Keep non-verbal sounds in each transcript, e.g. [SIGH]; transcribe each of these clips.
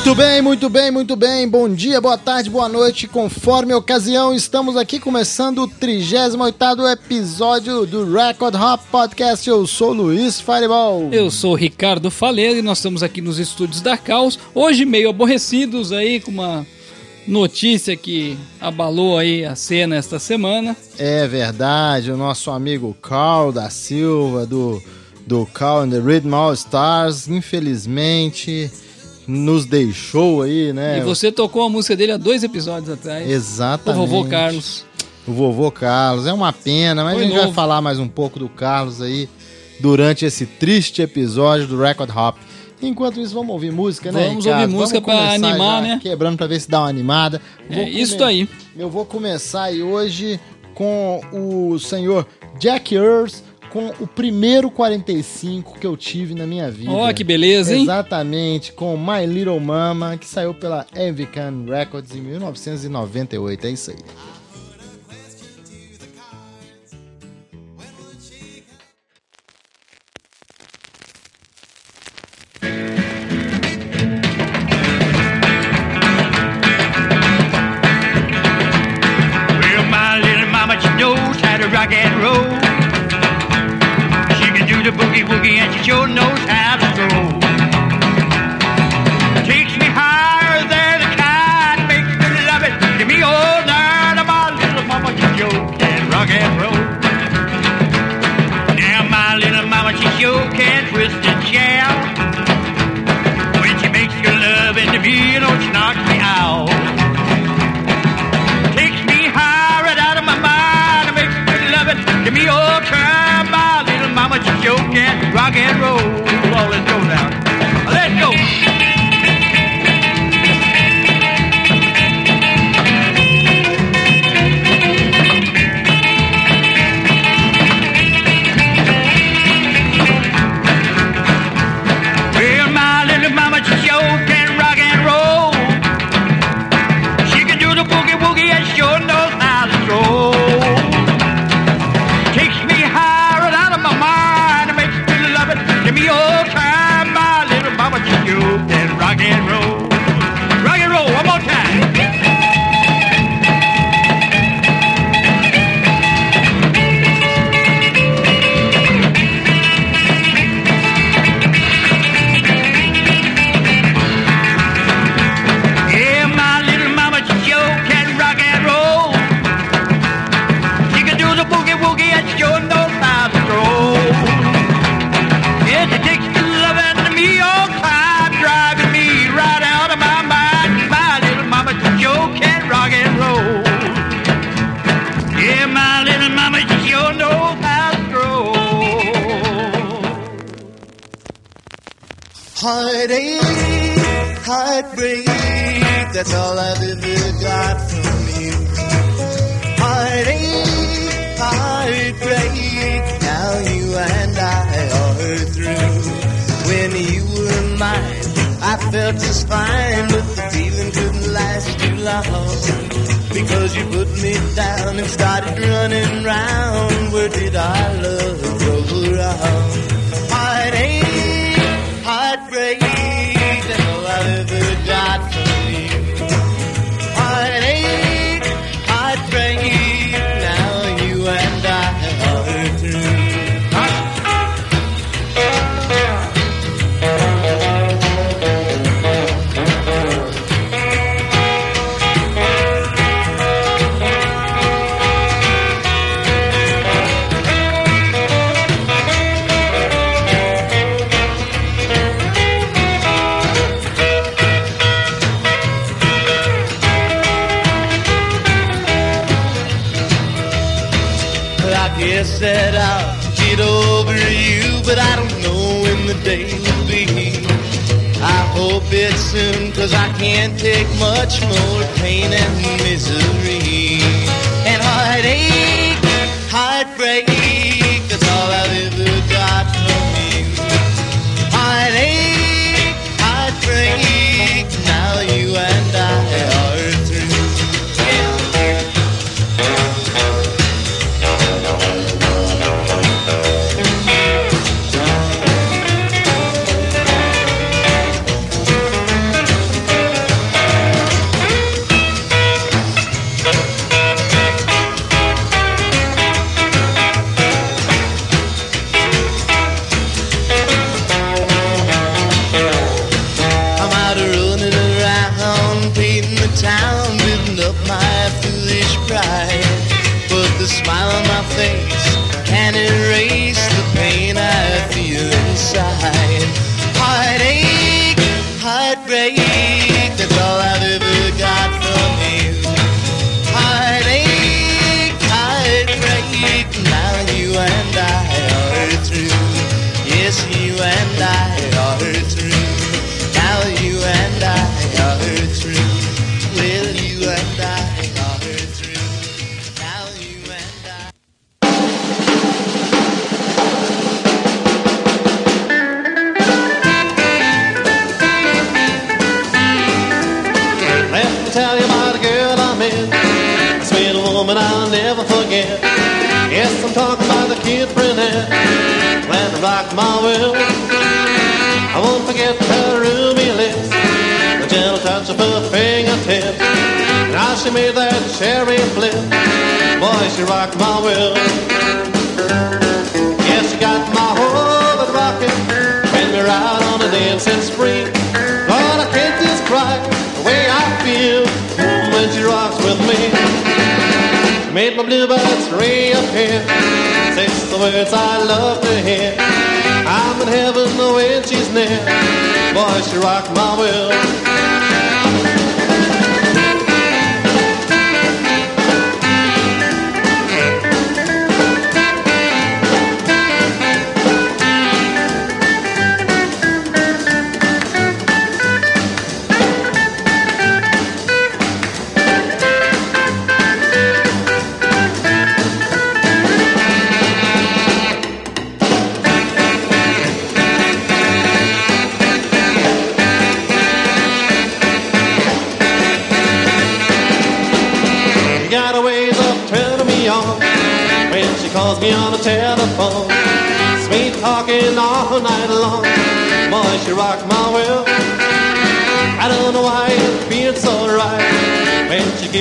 Muito bem, muito bem, muito bem. Bom dia, boa tarde, boa noite. Conforme a ocasião, estamos aqui começando o 38 episódio do Record Hop Podcast. Eu sou Luiz Fireball. Eu sou Ricardo Faleiro e nós estamos aqui nos estúdios da Caos. Hoje meio aborrecidos aí com uma notícia que abalou aí a cena esta semana. É verdade, o nosso amigo Carl da Silva do do Carl and the Rhythm All Stars, infelizmente nos deixou aí, né? E você tocou a música dele há dois episódios atrás. Exatamente. O vovô Carlos. O vovô Carlos. É uma pena, mas Foi a gente novo. vai falar mais um pouco do Carlos aí durante esse triste episódio do Record Hop. Enquanto isso, vamos ouvir música, né? Vamos ouvir música para animar, né? Quebrando para ver se dá uma animada. Vou é isso aí. Eu vou começar aí hoje com o senhor Jack Earls com o primeiro 45 que eu tive na minha vida. Ó, oh, que beleza, hein? Exatamente, com My Little Mama, que saiu pela Evican Records em 1998. É isso aí. Rock and roll. The boogie woogie and she sure knows how to throw. She sure can rock and roll. Much more Rocked my world, I won't forget her ruby lips. The gentle touch of her fingertips. And how she made that cherry flip. Boy, she rocked my world. Yes, she got my whole world rocking. When we're out on a dancing spree. Made my bluebirds reappear. Says the words I love to hear. I'm in heaven when she's near. Boy, she rocked my world.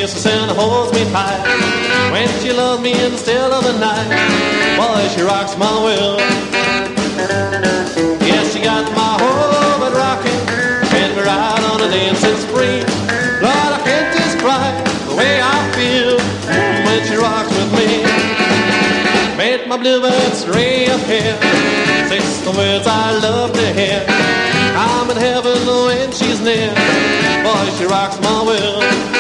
Kisses and holds me tight. When she loves me in the still of the night. Boy, she rocks my world. Yes, she got my whole world rocking. When we're out on a dancing spree. Lord, I can't describe the way I feel when she rocks with me. Made my bluebirds reappear. Says the words I love to hear. I'm in heaven when she's near. Boy, she rocks my world.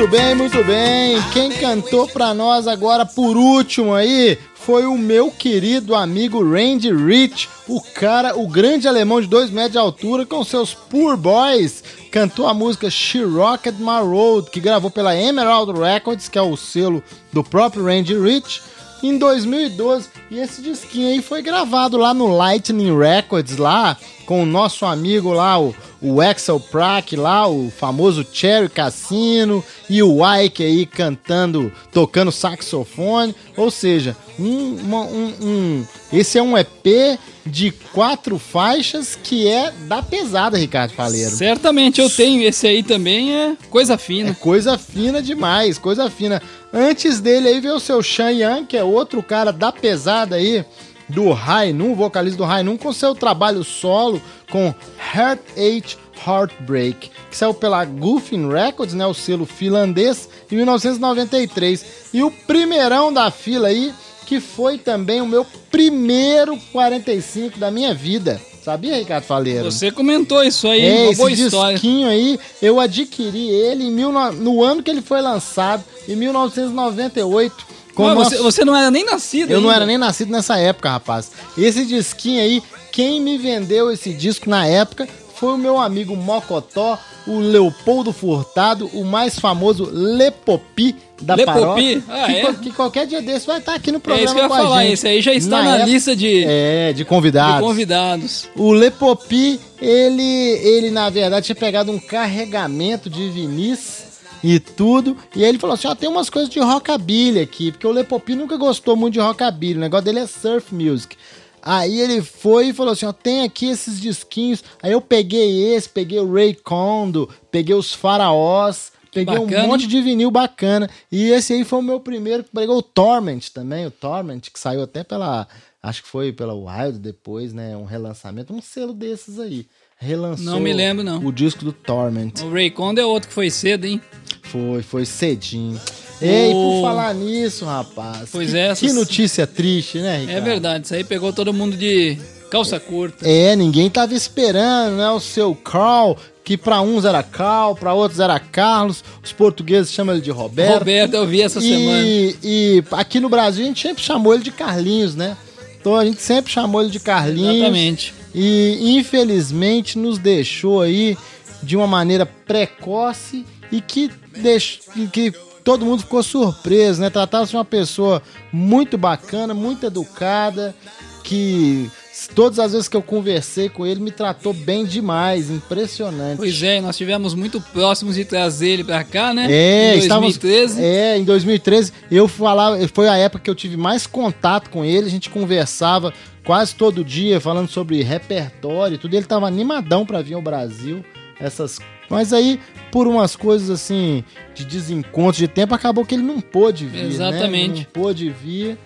Muito bem, muito bem. Quem cantou pra nós agora por último aí foi o meu querido amigo Randy Rich, o cara, o grande alemão de 2 metros de altura com seus Poor Boys. Cantou a música She Rocked My Road, que gravou pela Emerald Records, que é o selo do próprio Randy Rich, em 2012. E esse disquinho aí foi gravado lá no Lightning Records, lá com o nosso amigo lá, o, o Axel Prack lá, o famoso Cherry Cassino e o Ike aí cantando, tocando saxofone. Ou seja, um, uma- um- um- esse é um EP de quatro faixas que é da pesada, Ricardo Faleiro. Certamente eu tenho esse aí também, é coisa É fina. coisa fina demais, coisa fina. Antes dele aí veio o seu Shan Yang, que é outro cara da pesada aí, do Rainum, vocalista do Rainum, com seu trabalho solo com Heart Age Heartbreak, que saiu pela Goofing Records, né, o selo finlandês, em 1993. E o primeirão da fila aí, que foi também o meu primeiro 45 da minha vida. Sabia, Ricardo Faleiro? Você comentou isso aí, É, uma esse boa história. disquinho aí, eu adquiri ele mil, no ano que ele foi lançado, em 1998. Com Mas o você, você não era nem nascido Eu não ainda. era nem nascido nessa época, rapaz. Esse disquinho aí, quem me vendeu esse disco na época foi o meu amigo Mocotó, o Leopoldo Furtado, o mais famoso Lepopi da Lepopi? paróquia. Ah, que, é? que qualquer dia desse vai estar aqui no É programa isso que eu ia falar, gente. esse aí já está na, época- lista de, É, de de convidados. convidados. O Lepopi, ele, ele na verdade tinha pegado um carregamento de vinis e tudo, e aí ele falou assim, ó, tem umas coisas de rockabilly aqui, porque o Lepopi nunca gostou muito de rockabilly, o negócio dele é surf music. Aí ele foi e falou assim, ó, tem aqui esses disquinhos, aí eu peguei esse, peguei o Ray Kondo, peguei os Faraós, Peguei bacana, um monte de vinil bacana. E esse aí foi o meu primeiro que pegou o Torment também, o Torment, que saiu até pela. Acho que foi pela Wild depois, né? Um relançamento, um selo desses aí. Relançou Não me lembro, não. o disco do Torment. O Ray Conde é outro que foi cedo, hein? Foi, foi cedinho. Ei, por falar nisso, rapaz. Pois que, é, que essas- notícia triste, né, Ricardo? É verdade, isso aí pegou todo mundo de calça curta. É, ninguém tava esperando, né? O seu Carl, que pra uns era Carl, pra outros era Carlos. Os portugueses chamam ele de Roberto. Roberto, eu vi essa semana. E, e aqui no Brasil a gente sempre chamou ele de Carlinhos, né? Então a gente sempre chamou ele de Carlinhos. Exatamente. E infelizmente nos deixou aí de uma maneira precoce e que, deixou, e que todo mundo ficou surpreso, né? Tratava-se de uma pessoa muito bacana, muito educada, que todas as vezes que eu conversei com ele me tratou bem demais, impressionante. Pois é, nós tivemos muito próximos de trazer ele pra cá, né? É, em estávamos- 2013. É, em 2013 eu falava, foi a época que eu tive mais contato com ele, a gente conversava quase todo dia falando sobre repertório e tudo. Ele tava animadão pra vir ao Brasil, essas mas aí, por umas coisas assim, de desencontro de tempo, acabou que ele não pôde vir. né? Exatamente. Não pôde vir.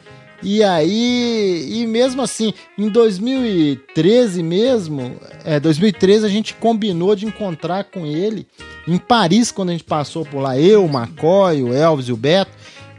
E aí, e mesmo assim, em 2013 mesmo, é, 2013 a gente combinou de encontrar com ele em Paris, quando a gente passou por lá, eu, o McCoy, o Elvis e o Beto.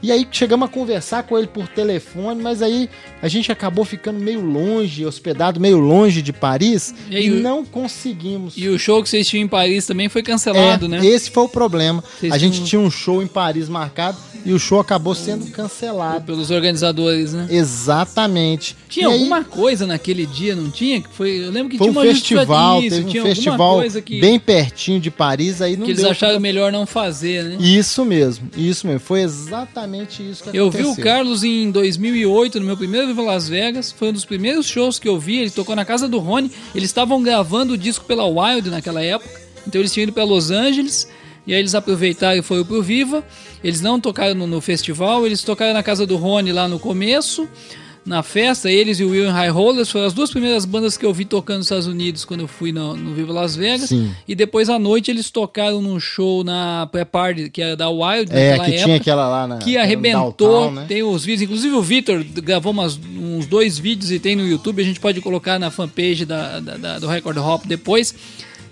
E aí chegamos a conversar com ele por telefone, mas aí a gente acabou ficando meio longe, hospedado meio longe de Paris, E aí não conseguimos. E o show que vocês tinham em Paris também foi cancelado, É, né? Esse foi o problema. Vocês a gente tinham- tinha um show em Paris marcado e o show acabou sendo cancelado. Pelos organizadores, né? Exatamente. Tinha E aí, alguma coisa naquele dia, não tinha? Que foi, eu lembro que Foi tinha um festival, teve um festival coisa que, bem pertinho de Paris, aí não que eles acharam pra- melhor não fazer, né? Isso mesmo, isso mesmo. Foi exatamente isso que Eu aconteceu. vi o Carlos em 2008, no meu primeiro Viva Las Vegas. Foi um dos primeiros shows que eu vi. Ele tocou na casa do Rony. Eles estavam gravando o disco pela Wild naquela época. Então eles tinham ido para Los Angeles. E aí eles aproveitaram e foram pro Viva. Eles não tocaram no, no festival. Eles tocaram na casa do Rony lá no começo. Na festa, eles e o William High Rollers foram as duas primeiras bandas que eu vi tocando nos Estados Unidos quando eu fui no, no Viva Las Vegas. Sim. E depois à noite eles tocaram num show na pré-party, que era da Wild É, que época tinha aquela lá na. que arrebentou. downtown, né? Tem os vídeos, inclusive o Vitor gravou umas- uns dois vídeos e tem no YouTube. A gente pode colocar na fanpage da, da- da- do Record Hop depois.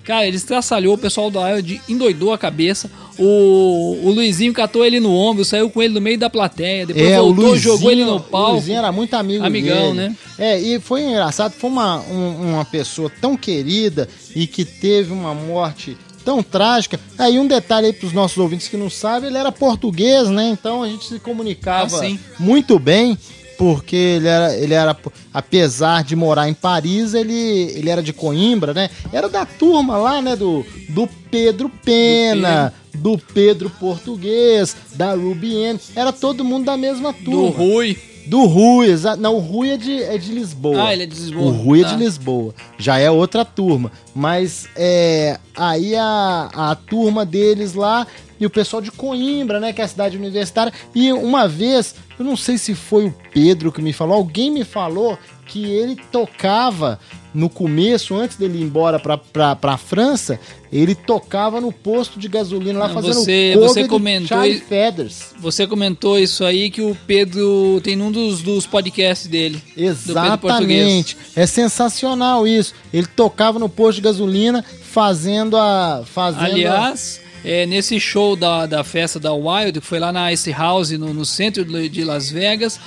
Cara, ele estraçalhou, o pessoal da Wild endoidou a cabeça. O, o Luizinho catou ele no ombro, saiu com ele no meio da plateia. Depois É, voltou, o Luizinho, jogou ele no O palco. Luizinho era muito amigo Amigão, dele. né? É, e foi engraçado, foi uma, um- uma pessoa tão querida e que teve uma morte tão trágica. Aí um detalhe aí pros nossos ouvintes que não sabem, ele era português, né? Então a gente se comunicava Ah, muito bem, porque ele era, ele era, apesar de morar em Paris, ele, ele era de Coimbra, né? Era da turma lá, né? Do, do Pedro Pena, do Pedro Português, da Rubiene. Era todo mundo da mesma Do turma. Rui. Do Rui, exa- não, o Rui é de, é de Lisboa. Ah, ele é de Lisboa, O Rui é tá. de Lisboa. Já é outra turma. Mas é, aí a, a turma deles lá e o pessoal de Coimbra, né, que é a cidade universitária. E uma vez, eu não sei se foi o Pedro que me falou, alguém me falou que ele tocava no começo, antes dele ir embora pra, pra, pra França, ele tocava no posto de gasolina lá Não, fazendo você- cover você comentou Charlie Feathers. Você comentou isso aí que o Pedro tem num dos, dos podcasts dele. Exatamente. É sensacional isso. Ele tocava no posto de gasolina fazendo a. Fazendo Aliás, é, nesse show da, da festa da Wild, que foi lá na Ice House, no, no centro de Las Vegas,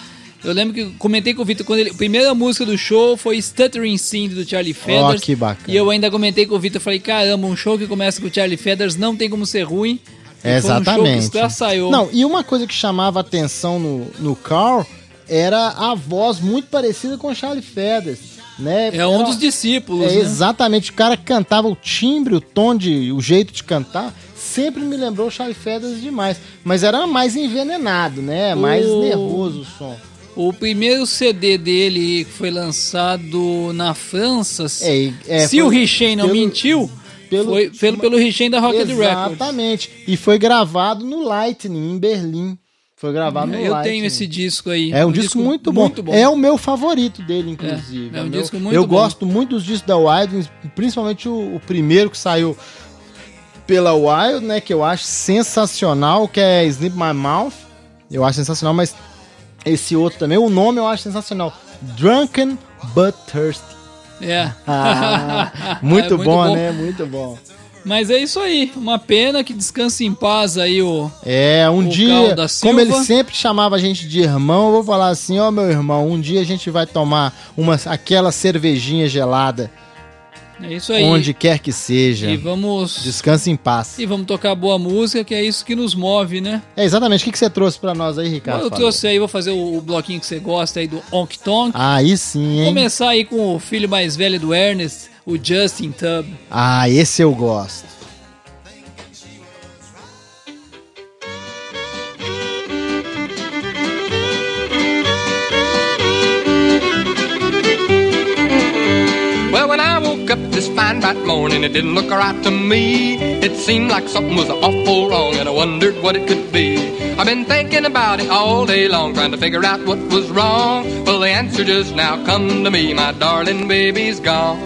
eu lembro que comentei com o Vitor, quando ele, a primeira música do show foi Stuttering Cindy do Charlie Feathers. que bacana. E eu ainda comentei com o Vitor, falei, caramba, um show que começa com o Charlie Feathers não tem como ser ruim. É, Foi um show que exatamente. estraçaiou. Não, e uma coisa que chamava atenção no, no Carl era a voz muito parecida com o Charlie Feathers. Né? É um Era- dos discípulos, É, né? exatamente. O cara cantava o timbre, o tom de. o jeito de cantar. Sempre me lembrou o Charlie Feathers demais. Mas era mais envenenado, né? Mais O- nervoso o som. O primeiro CD dele que foi lançado na França, É, é, se o Richem não pelo- mentiu, pelo- foi pelo, pelo Richem da Rocket Records. Exatamente. E foi gravado no Lightning, em Berlim. Foi gravado no Eu Lightning. tenho esse disco aí. É um, disco, muito, bom. É o meu favorito dele, inclusive. É, é um meu- disco muito Eu bom. gosto muito dos discos da Wild, principalmente o, o primeiro que saiu pela Wild, né? Que eu acho sensacional, que é Sleep My Mouth. Eu acho sensacional, mas esse outro também, o nome eu acho sensacional. Drunken But Thirsty. É. Ah, [LAUGHS] muito, É bom, né? Muito bom. Mas é isso aí. Uma pena que descanse em paz aí o. É, um O dia, como ele sempre chamava a gente de irmão, eu vou falar assim, ó meu irmão, um dia a gente vai tomar uma, aquela cervejinha gelada, É isso aí. onde quer que seja. E vamos. Descanse em paz. E vamos tocar boa música, que é isso que nos move, né? É, exatamente. O que, você trouxe pra nós aí, Ricardo? eu trouxe aí, vou fazer o, o bloquinho que você gosta aí do Onk Tonk. Aí sim, hein? Começar aí com o filho mais velho do Ernest, o Justin Tubb. Ah, esse eu gosto. Woke up this fine bright morning, it didn't look right to me. It seemed like something was awful wrong, and I wondered what it could be. I've been thinking about it all day long, trying to figure out what was wrong. Well, the answer just now come to me. My darling baby's gone.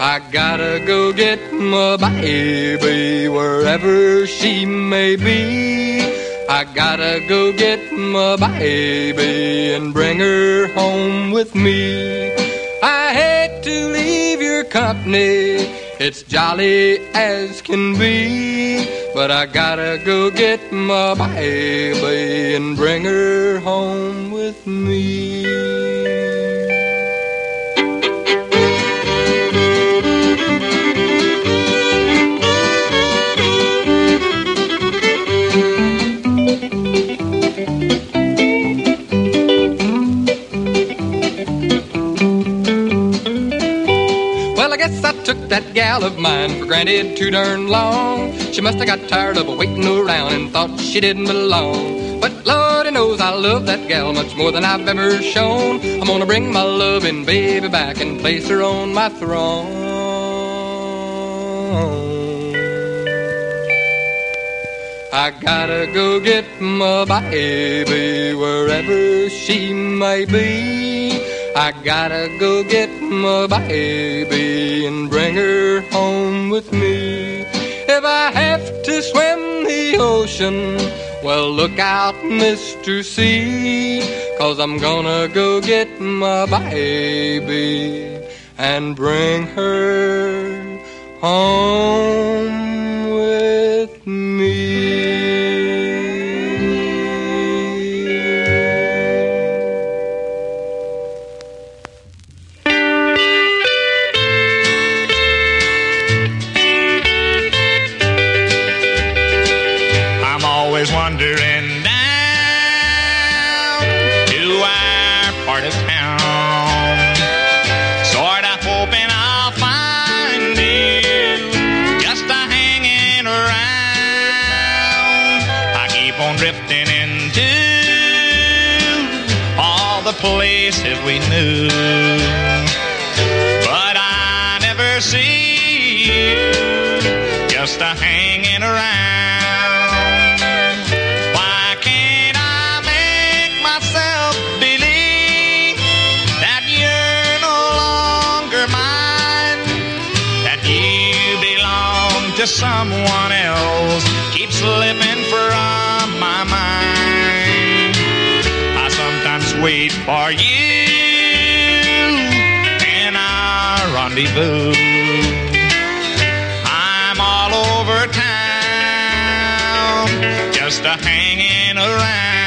I gotta go get my baby wherever she may be. I gotta go get my baby and bring her home with me. I hate to leave your company, it's jolly as can be. But I gotta go get my baby and bring her home with me. I took that gal of mine for granted too darn long. She must have got tired of waiting around and thought she didn't belong. But Lordy knows I love that gal much more than I've ever shown. I'm gonna bring my loving baby back and place her on my throne. I gotta go get my baby wherever she may be. I gotta go get my baby and bring her home with me. If I have to swim the ocean, well, look out, Mr. Sea, cause I'm gonna go get my baby and bring her home with me. Drifting into all the places we knew. But I never see you just a hanging around. Why can't I make myself believe that you're no longer mine? That you belong to someone else? Wait for you in our rendezvous. I'm all over town, just a hanging around.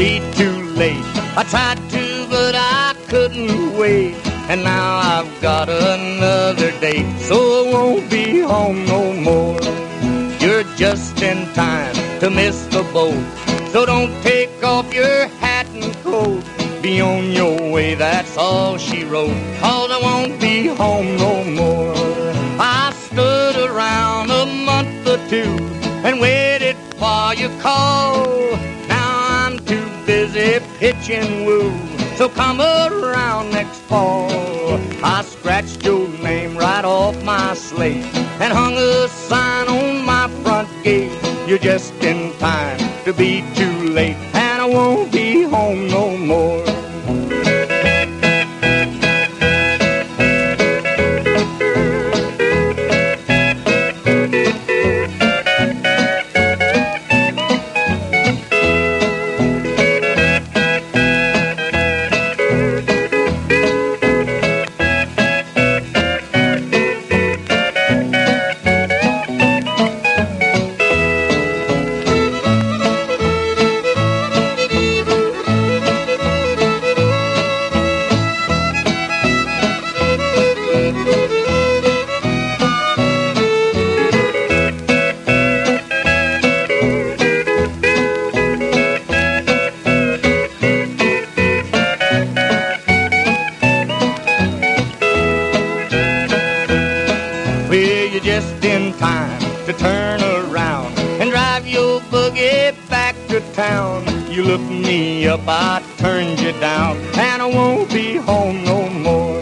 Be too late. I tried to, but I couldn't wait. And now I've got another date, so I won't be home no more. You're just in time to miss the boat. So don't take off your hat and coat. Be on your way, that's all she wrote. Cause I won't be home no more. I stood around a month or two and waited for your call. Pitching woo. So come around next fall. I scratched your name right off my slate and hung a sign on my front gate. You're just in time to be too late, and I won't be home no more. Up, I turned you down, and I won't be home no more.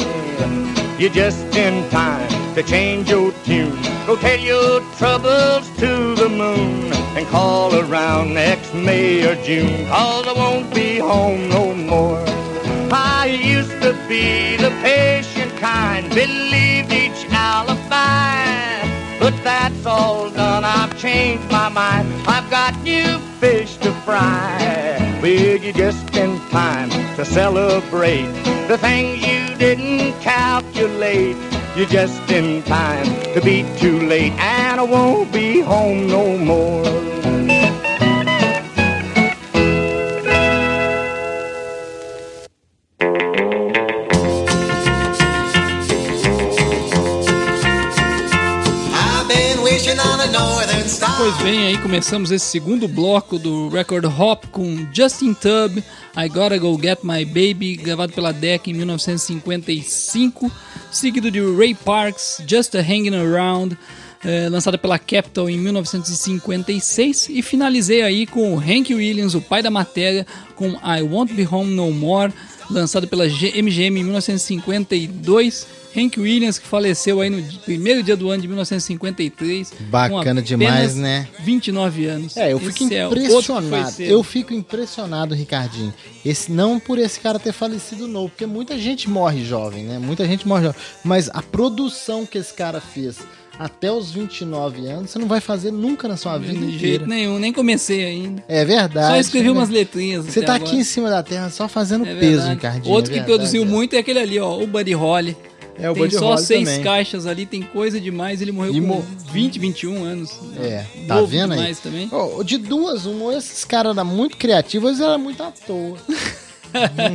You're just in time to change your tune. Go tell your troubles to the moon and call around next May or June, cause I won't be home no more. I used to be the patient kind, believed each alibi. But that's all done, I've changed my mind. I've got new fish to fry. You're just in time to celebrate the things you didn't calculate. You're just in time to be too late, and I won't be home no more. I've been wishing on a northern. Pois bem, aí começamos esse segundo bloco do Record Hop com Justin Tubb, I Gotta Go Get My Baby, gravado pela Decca em 1955, seguido de Ray Parks, Just a Hanging Around, eh, lançada pela Capitol em 1956, e finalizei aí com o Hank Williams, o pai da matéria, com I Won't Be Home No More, lançado pela G- MGM em 1952. Hank Williams, que faleceu aí no primeiro dia do ano de 1953. com Bacana demais, né? 29 anos. É, eu fico Esse é que impressionado. cedo. eu fico impressionado, Ricardinho. Esse não por esse cara ter falecido novo, porque muita gente morre jovem, né? Muita gente morre jovem. Mas a produção que esse cara fez até os 29 anos, você não vai fazer nunca na sua vida De jeito nenhum, nem comecei ainda. É verdade. Só escrevi né? umas letrinhas. Você tá agora. aqui em cima da terra só fazendo É peso. Ricardinho. Outro é que verdade, produziu é. muito é aquele ali, ó, o Buddy Holly. É o tem Buddy só Holly seis também. caixas ali, tem coisa demais. Ele morreu E com mo- 20, 21 anos. É, tá vendo aí? também. Ó, de duas, uma, esses caras eram muito criativos, eram muito à toa. [LAUGHS]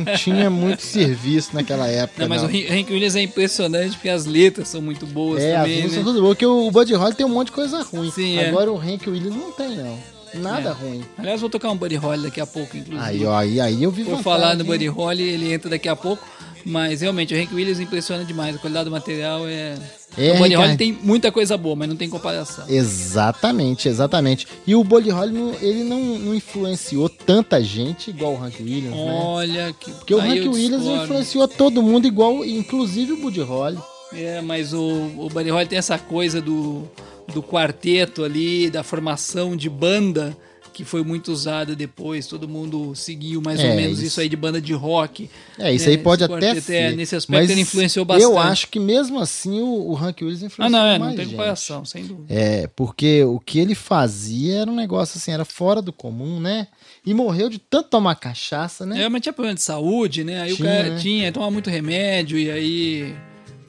não tinha muito serviço naquela época. Não, mas não. o Hank Williams é impressionante porque as letras são muito boas É, as também, músicas né? são tudo boas, porque o Buddy Holly tem um monte de coisa ruim. Sim, é. Agora o Hank Williams não tem, não. Nada É. ruim. Aliás, vou tocar um Buddy Holly daqui a pouco, inclusive. Aí, ó, aí, aí eu vi vantagem, falar no? Buddy Holly, ele entra daqui a pouco. Mas realmente, o Hank Williams impressiona demais. A qualidade do material é. É, o Buddy Holly tem muita coisa boa, mas não tem comparação. Exatamente, exatamente. E o Buddy Holly, não- ele não, não influenciou tanta gente igual o Hank Williams, né? Olha que. Porque o Hank Williams discordo. influenciou todo mundo igual, inclusive o Buddy Holly. É, mas o, o Buddy Holly tem essa coisa do, do quarteto ali, da formação de banda, que foi muito usada depois, todo mundo seguiu mais É, ou menos isso- isso aí de banda de rock. É, isso aí né, pode esse até é, ser. nesse aspecto mas ele influenciou bastante. Eu acho que mesmo assim o, o Hank Williams Ah, influenciou não, é, mais não tem gente. comparação, sem dúvida. É, porque o que ele fazia era um negócio assim, era fora do comum, né? E morreu de tanto tomar cachaça, né? É, mas tinha problema de saúde, né? Aí Tinha, o cara né? tinha, tomava muito remédio e aí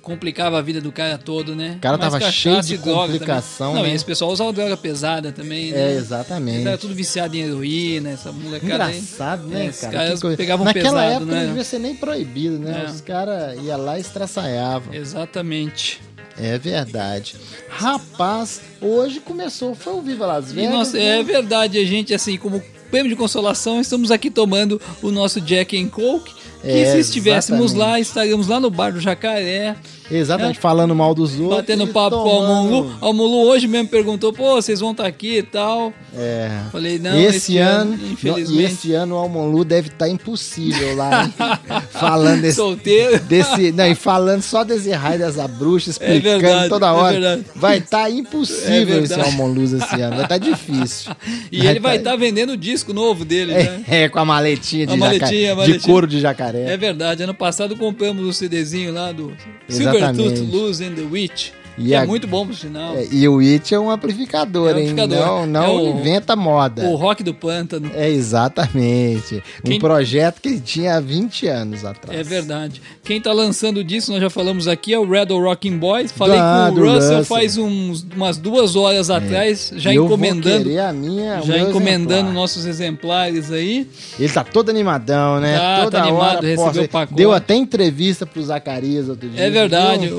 complicava a vida do cara todo, né? O cara Mas tava cheio de droga complicação, também. Não, né? e esse pessoal usava droga pesada também, É, né? exatamente. Eles eram tudo viciado em heroína, essa molecada aí. Engraçado, É, né, cara? caras Que coisa. pegavam Naquela pesado, época né? não devia ser nem proibido, né? É. Os caras iam lá e estraçaiavam. Exatamente. É verdade. Rapaz, hoje começou, foi o Viva Las E Vegas. nós, né? é verdade, a gente, assim, como prêmio de consolação, estamos aqui tomando o nosso Jack and Coke. Que É, se estivéssemos exatamente. lá, estaríamos lá no bar do Jacaré, Exatamente, falando mal dos outros. batendo papo com o tomando- Almolu. O Almolu hoje mesmo perguntou, pô, vocês vão estar aqui e tal. É. Falei, não, esse, ano, e infelizmente, esse ano o Almonlu deve estar impossível lá, [LAUGHS] falando desse, solteiro. desse, não, e falando só desse raio dessa bruxa, explicando verdade, toda é hora. verdade. vai estar É impossível esse verdade. Almonluz esse ano, vai estar difícil. [LAUGHS] E ele vai tá- estar vendendo o disco novo dele, né? é, é, com a maletinha de, A maletinha, jacaré, a maletinha. de couro de jacaré. É verdade, ano passado compramos o CDzinho lá do Silvertooth Exatamente. Luz and the Witch, E é a- muito bom pro sinal. É, e o It é um amplificador, É um hein? amplificador. Não, não É o- inventa moda. O rock do pântano. É exatamente. Um Quem- projeto que ele tinha há 20 anos atrás. É verdade. Quem tá lançando disso, nós já falamos aqui, é o Red Rocking Boys. Falei Ah, com o Russell, Russell. faz uns, umas duas horas atrás, já eu encomendando. Vou a minha, Já encomendando exemplar. nossos exemplares aí. Ele tá todo animadão, né? Tá, Toda tá animado, hora recebeu o pacote. Deu até entrevista pro Zacarias outro dia. É verdade?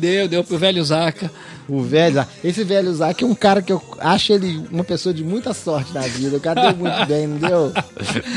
Deu, deu pro velho Zaca. O velho Zac. Esse velho Zac é um cara que eu acho ele uma pessoa de muita sorte na vida. O cara deu muito bem, não deu?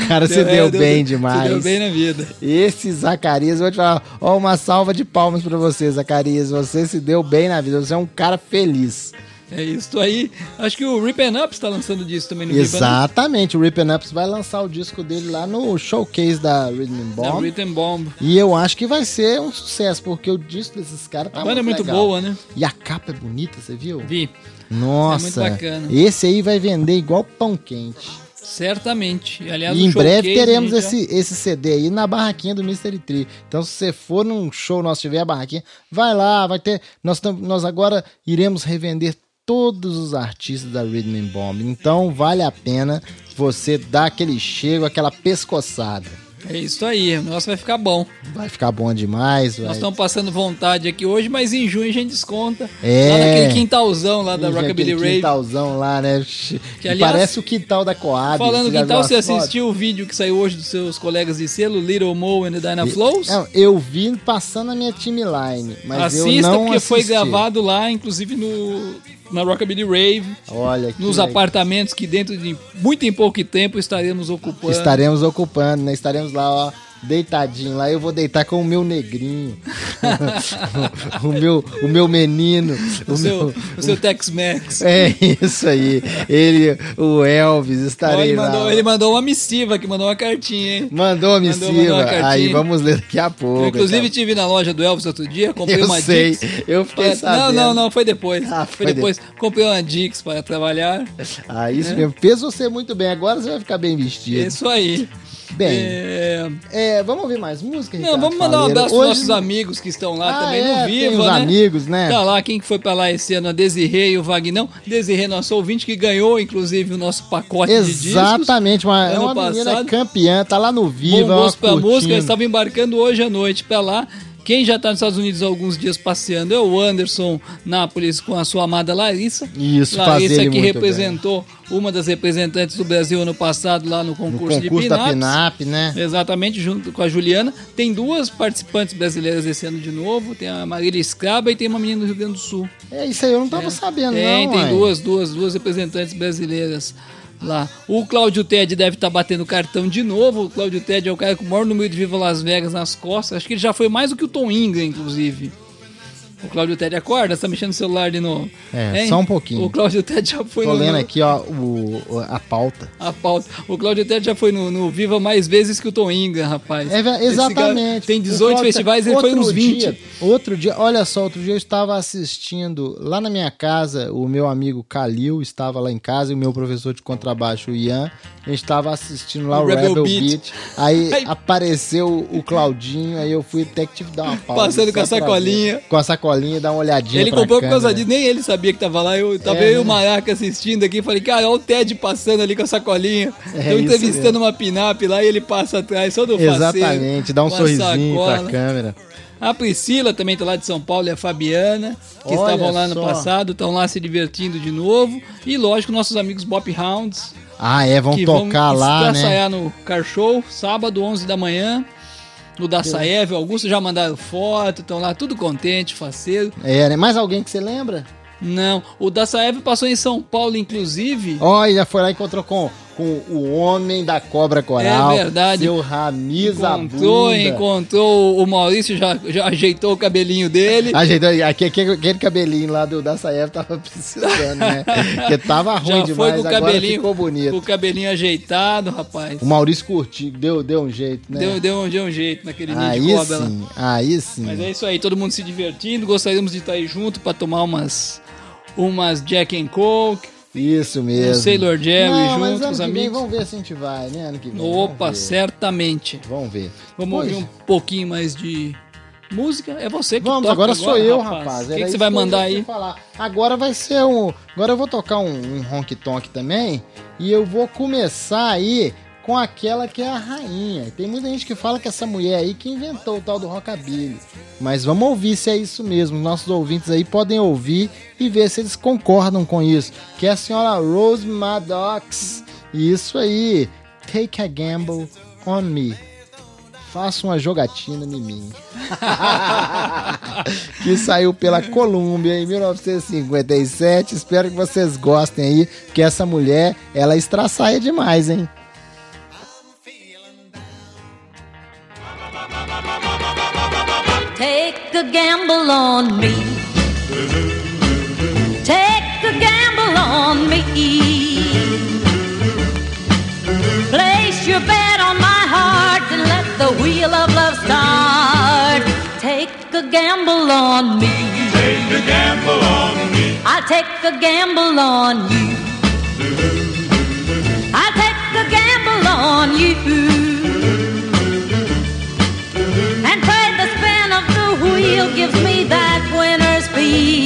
Cara, você É, deu, bem demais. Você deu bem na vida. Esse Zacarias, eu vou te falar, ó, uma salva de palmas pra você, Zacarias. Você se deu bem na vida, você é um cara feliz. É isso aí. Acho que o Rip and Ups tá lançando disso também no né? Exatamente, o Rip and Ups vai lançar o disco dele lá no showcase da Rhythm and Da Bomb. Rhythm Bomb. E eu acho que vai ser um sucesso, porque o disco desses caras tá A banda é muito legal. boa, né? E a capa é bonita, você viu? Vi. Nossa, É muito bacana. esse aí vai vender igual pão quente. Certamente. Aliás, e em breve teremos já- esse, esse CD aí na barraquinha do Mystery Tree. Então, se você for num show nosso tiver a barraquinha, vai lá, vai ter. Nós, tam- nós agora iremos revender todos os artistas da Rhythm and Bomb. Então, vale a pena você dar aquele chego, aquela pescoçada. É isso aí, o negócio vai ficar bom. Vai ficar bom demais. Vai. Nós estamos passando vontade aqui hoje, mas em junho a gente desconta. É. Lá naquele quintalzão lá da Rockabilly Rave. quintalzão lá, né? Que, aliás, Parece o quintal da Coab. Falando já quintal, você fotos? assistiu o vídeo que saiu hoje dos seus colegas de selo, Little Mo and the Dyna Flows? Não, eu vi passando na minha timeline, mas eu Assista, não porque foi assisti. gravado lá, inclusive no, na Rockabilly Rave, Olha que nos legal. apartamentos que dentro de muito em pouco tempo estaremos ocupando. Estaremos ocupando, né? Estaremos lá, ó, deitadinho lá. Eu vou deitar com o meu negrinho. [LAUGHS] o, meu, o meu menino. o seu, meu- o seu Tex-Mex. [LAUGHS] É isso aí. Ele, o Elvis, estarei ele, lá. mandou, ele mandou uma missiva aqui, mandou uma cartinha, hein? Mandou a Mandou- missiva. mandou uma cartinha. aí vamos ler daqui a pouco. Eu, inclusive, então. tive na loja do Elvis outro dia, comprei Eu uma sei, Dix. eu fiquei Não, sabendo. não, não, foi depois. Ah, foi, foi depois. Comprei uma Dix para trabalhar. Ah, isso mesmo. Fez você muito bem. Agora você vai ficar bem É vestido. isso aí. Bem, É, é, vamos ouvir mais música, Não, Ricardo vamos mandar um Faleiro? abraço pros Hoje- nossos amigos que estão lá Ah, também é, no tem Viva, os né? amigos, né? Tá lá, quem que foi pra lá esse ano? A Desirê e o Vagnão. Desirê, nosso ouvinte, que ganhou, inclusive, o nosso pacote de discos. Exatamente, uma, é Ano uma menina campeã, tá lá no Bom Viva, gosto pra curtindo. música, eles estavam embarcando hoje à noite pra lá. Quem já tá nos Estados Unidos há alguns dias passeando é o Anderson Nápoles com a sua amada Larissa. Isso, Larissa que representou uma das representantes do Brasil ano passado lá no no concurso, concurso de da Pinaps. Pinap, né? Exatamente, junto com a Juliana. Tem duas participantes brasileiras esse ano de novo. Tem a Marília Scraba e tem uma menina do Rio Grande do Sul. É isso aí, eu não tava sabendo, Tem, não. tem duas, duas, duas representantes brasileiras lá. O Cláudio Ted deve estar batendo cartão de novo. O Cláudio Ted é o cara com o maior número de Viva Las Vegas nas costas. Acho que ele já foi mais do que o Tom Ingram, inclusive. O Cláudio Tede acorda, você tá mexendo no celular de novo. É, Hein? só um pouquinho. O Cláudio Tede já foi Tô no, lendo no- aqui, ó, o, a pauta. a pauta. O Cláudio Tede já foi no, no Viva mais vezes que o Tom Ingram, rapaz. É, exatamente. tem O 18 Cláudio- festivais, ele foi nos 20. Dia, outro dia, olha só, outro dia eu estava assistindo lá na minha casa, o meu amigo Calil estava lá em casa e o meu professor de contrabaixo, o Ian, a gente estava assistindo lá O o, Rebel Rebel, Beat. Beat. Aí [LAUGHS] Aí- apareceu o Claudinho, aí eu fui até que tive que dar uma [LAUGHS] pausa. Passando com a sacolinha. ver. Com a sacolinha, dar uma olhadinha Ele pra comprou por causa disso, nem ele sabia que tava lá. Eu tava É, eu e o né? Maraca assistindo aqui. Falei, cara, olha o Ted passando ali com a sacolinha. É isso entrevistando uma pinap lá e ele passa atrás, só do faceiro, Exatamente, dá um sorrisinho pra sacola. câmera. A Priscila também tá lá de São Paulo e a Fabiana, que Olha estavam lá no só. passado, estão lá se divertindo de novo. E lógico, nossos amigos Bop Hounds, Ah, é, vão tocar vão lá, né? no Car Show, sábado, 11 da manhã. No da Saev, o Augusto já mandaram foto, estão lá tudo contente, faceiro. É, né? Mais alguém que você lembra? Não, o da Saev passou em São Paulo, inclusive. Olha, foi lá e encontrou com, com o homem da cobra coral. É verdade. Seu Ramiz Encontrou, Abunda. encontrou o Maurício, já, já ajeitou o cabelinho dele. Ajeitou, aqui, aquele cabelinho lá do, da Saev tava precisando, né? Porque tava [LAUGHS] ruim já demais, foi com o cabelinho, ficou com bonito. o cabelinho ajeitado, rapaz. O Maurício curtiu, deu, deu um jeito, né? Deu, deu, um, deu um jeito naquele ninho de aí cobra lá. sim, aí sim. Mas é isso aí, todo mundo se divertindo. Gostaríamos de estar aí junto para tomar umas, umas Jack and Coke, Isso mesmo. Sailor Jerry Não, junto com os que vem, amigos. vamos ver se a gente vai, né? Ano que vem. Opa, vamos certamente. Vamos ver. Vamos Pois, ouvir um pouquinho mais de música. É você que Vamos, toca agora sou eu, rapaz. O que, que você vai mandar aí? Falar. Agora vai ser um. Agora eu vou tocar um, um honk tonk também. E eu vou começar aí com aquela que é a rainha. Tem muita gente que fala que essa mulher aí que inventou o tal do rockabilly. Mas vamos ouvir se é isso mesmo. Nossos ouvintes aí podem ouvir e ver se eles concordam com isso. Que é a senhora Rose Maddox. Isso aí. Take a gamble on me. Faça uma jogatina em mim. [LAUGHS] que saiu pela Columbia em 1957. Espero que vocês gostem aí, porque essa mulher, ela estraçaia demais, hein? Take a gamble on me. Take a gamble on me. Place your bet on my heart and let the wheel of love start. Take a gamble on me. Take a gamble on me. I'll take a gamble on you. I'll take a gamble on you.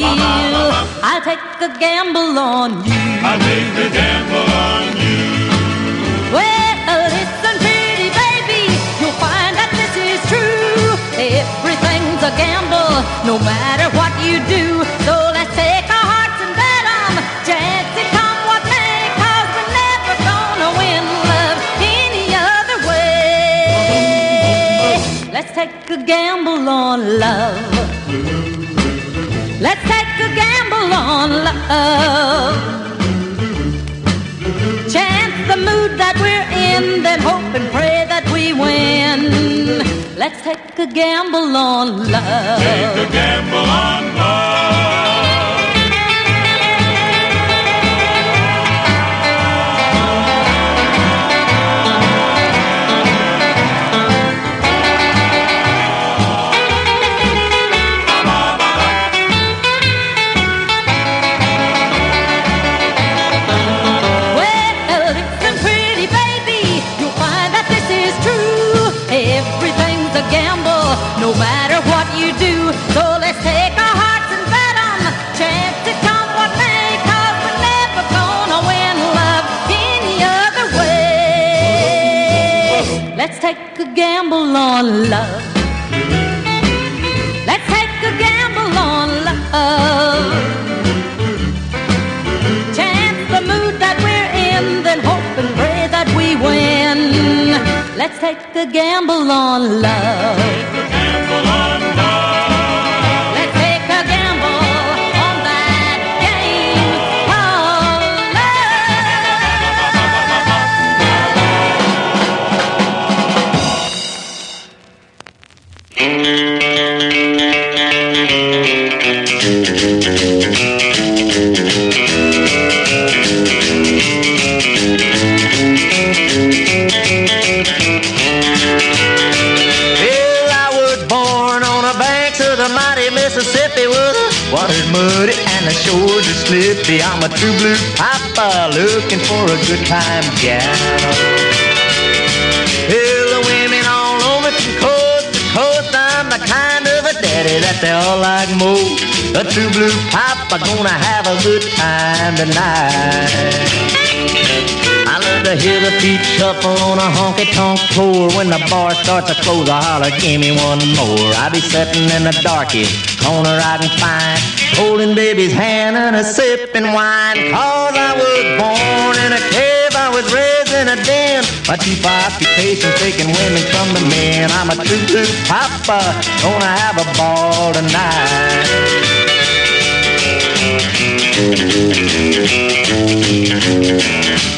Feel. I'll take a gamble on you. I'll take a gamble on you. Well, listen, pretty baby, you'll find that this is true. Everything's a gamble, no matter what you do. So let's take our hearts and bet 'em. Chance it come what may, cause we're never gonna win love any other way. Let's take a gamble on love. Let's take a gamble on love. Chance the mood that we're in, then hope and pray that we win. Let's take a gamble on love. Take a gamble on Well, no matter what you do. So let's take our hearts and bet 'em. Chance to come what may, cause we're never gonna win love any other way. Let's take a gamble on love. Let's take a gamble on love. The shores are slippy. I'm a true blue papa looking for a good time gal. Well, the women all over from coast to coast. I'm the kind of a daddy that they all like most. A true blue papa gonna have a good time tonight. I love to hear the feet shuffle on a honky tonk floor. When the bar starts to close, I holler, give me one more. I be sitting in the darkest corner riding fine, holding baby's hand and a sipping wine. Cause I was born in a cave, I was raised in a den. My chief occupation taking women from the men. I'm a true blue papa, gonna have a ball tonight. I got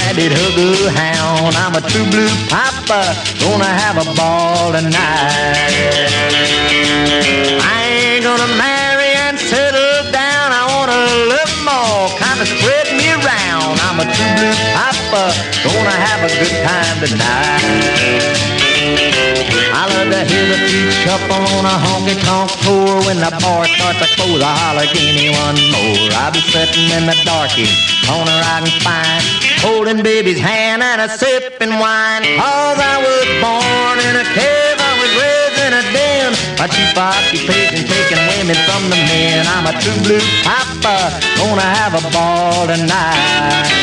hug a hound. I'm a true blue papa, gonna have a ball tonight. I ain't gonna marry and settle down. I wanna live more, kinda spread me around. I'm a true blue papa, gonna have a good time tonight. I love to hear the feet shuffle on a honky tonk tour. When the bar starts to close, I holler, give me one more. I'll be sitting in the darky, corner riding fine, holding baby's hand and a sipping wine. Cause I was born in a cave, I was raised in a den. My chief occupation taking women from the men. I'm a true blue papa, gonna have a ball tonight.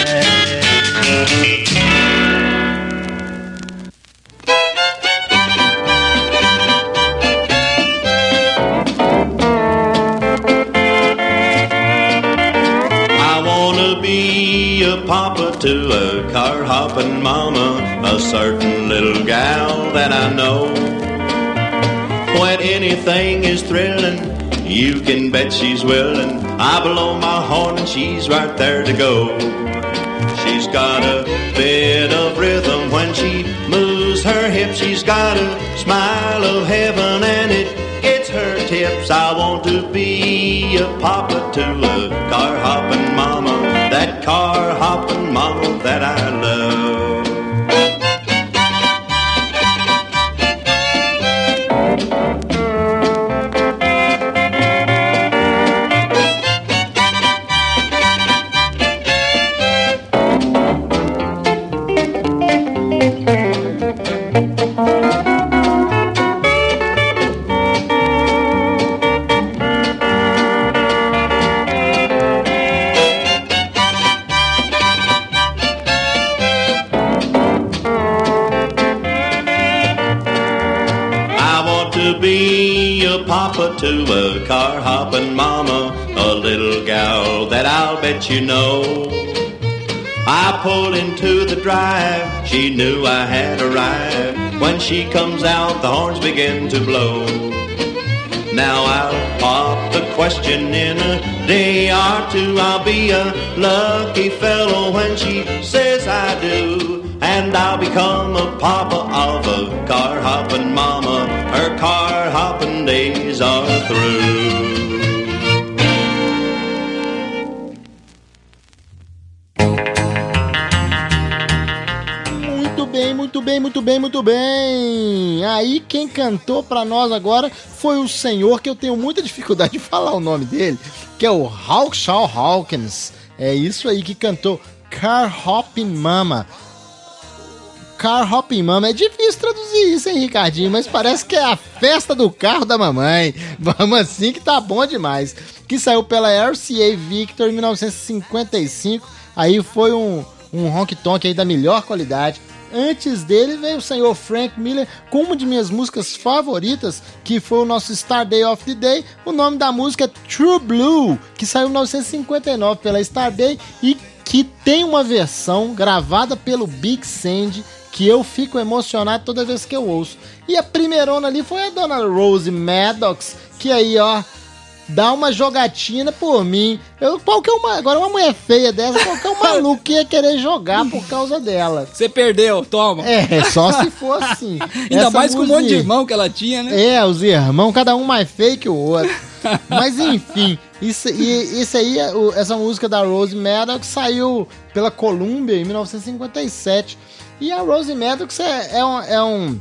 To a car hopping mama, a certain little gal that I know. When anything is thrilling, you can bet she's willing. I blow my horn and she's right there to go. She's got a bit of rhythm when she moves her hips. She's got a smile of heaven and it gets her tips. I want to be a papa to a car hopping mama, that car that I love. I'll you know. I pulled into the drive, she knew I had arrived. When she comes out, the horns begin to blow. Now I'll pop the question in a day or two. I'll be a lucky fellow when she says I do. And I'll become a papa of a car hopping mama. Muito bem, muito bem, muito bem. Aí quem cantou pra nós agora foi o senhor que eu tenho muita dificuldade de falar o nome dele, que é o Hawkshaw Hawkins. É isso aí que cantou Car Hopping Mama. Car Hopping Mama. É difícil traduzir isso, hein, Ricardinho? Mas parece que é a festa do carro da mamãe. [LAUGHS] Vamos assim que tá bom demais. Que saiu pela RCA Victor em 1955. Aí foi um, um honk tonk aí da melhor qualidade. Antes dele veio o senhor Frank Miller com uma de minhas músicas favoritas, que foi o nosso Star Day of the Day. O nome da música é True Blue, que saiu em 1959 pela Star Day e que tem uma versão gravada pelo Big Sandy que eu fico emocionado toda vez que eu ouço. E a primeirona ali foi a dona Rose Maddox, que aí, ó, dá uma jogatina por mim. Eu, qualquer uma, agora uma mulher feia dessa, qualquer um [LAUGHS] maluco que ia querer jogar por causa dela. Você perdeu, toma. É, só se [LAUGHS] for assim. Ainda Essa mais com um monte de irmão que ela tinha, né? É, os irmãos, cada um mais feio que o outro. [LAUGHS] Mas enfim, isso, e, isso aí, é o- essa música da Rose Maddox saiu pela Columbia em 1957. E a Rose Maddox é, é um, é um-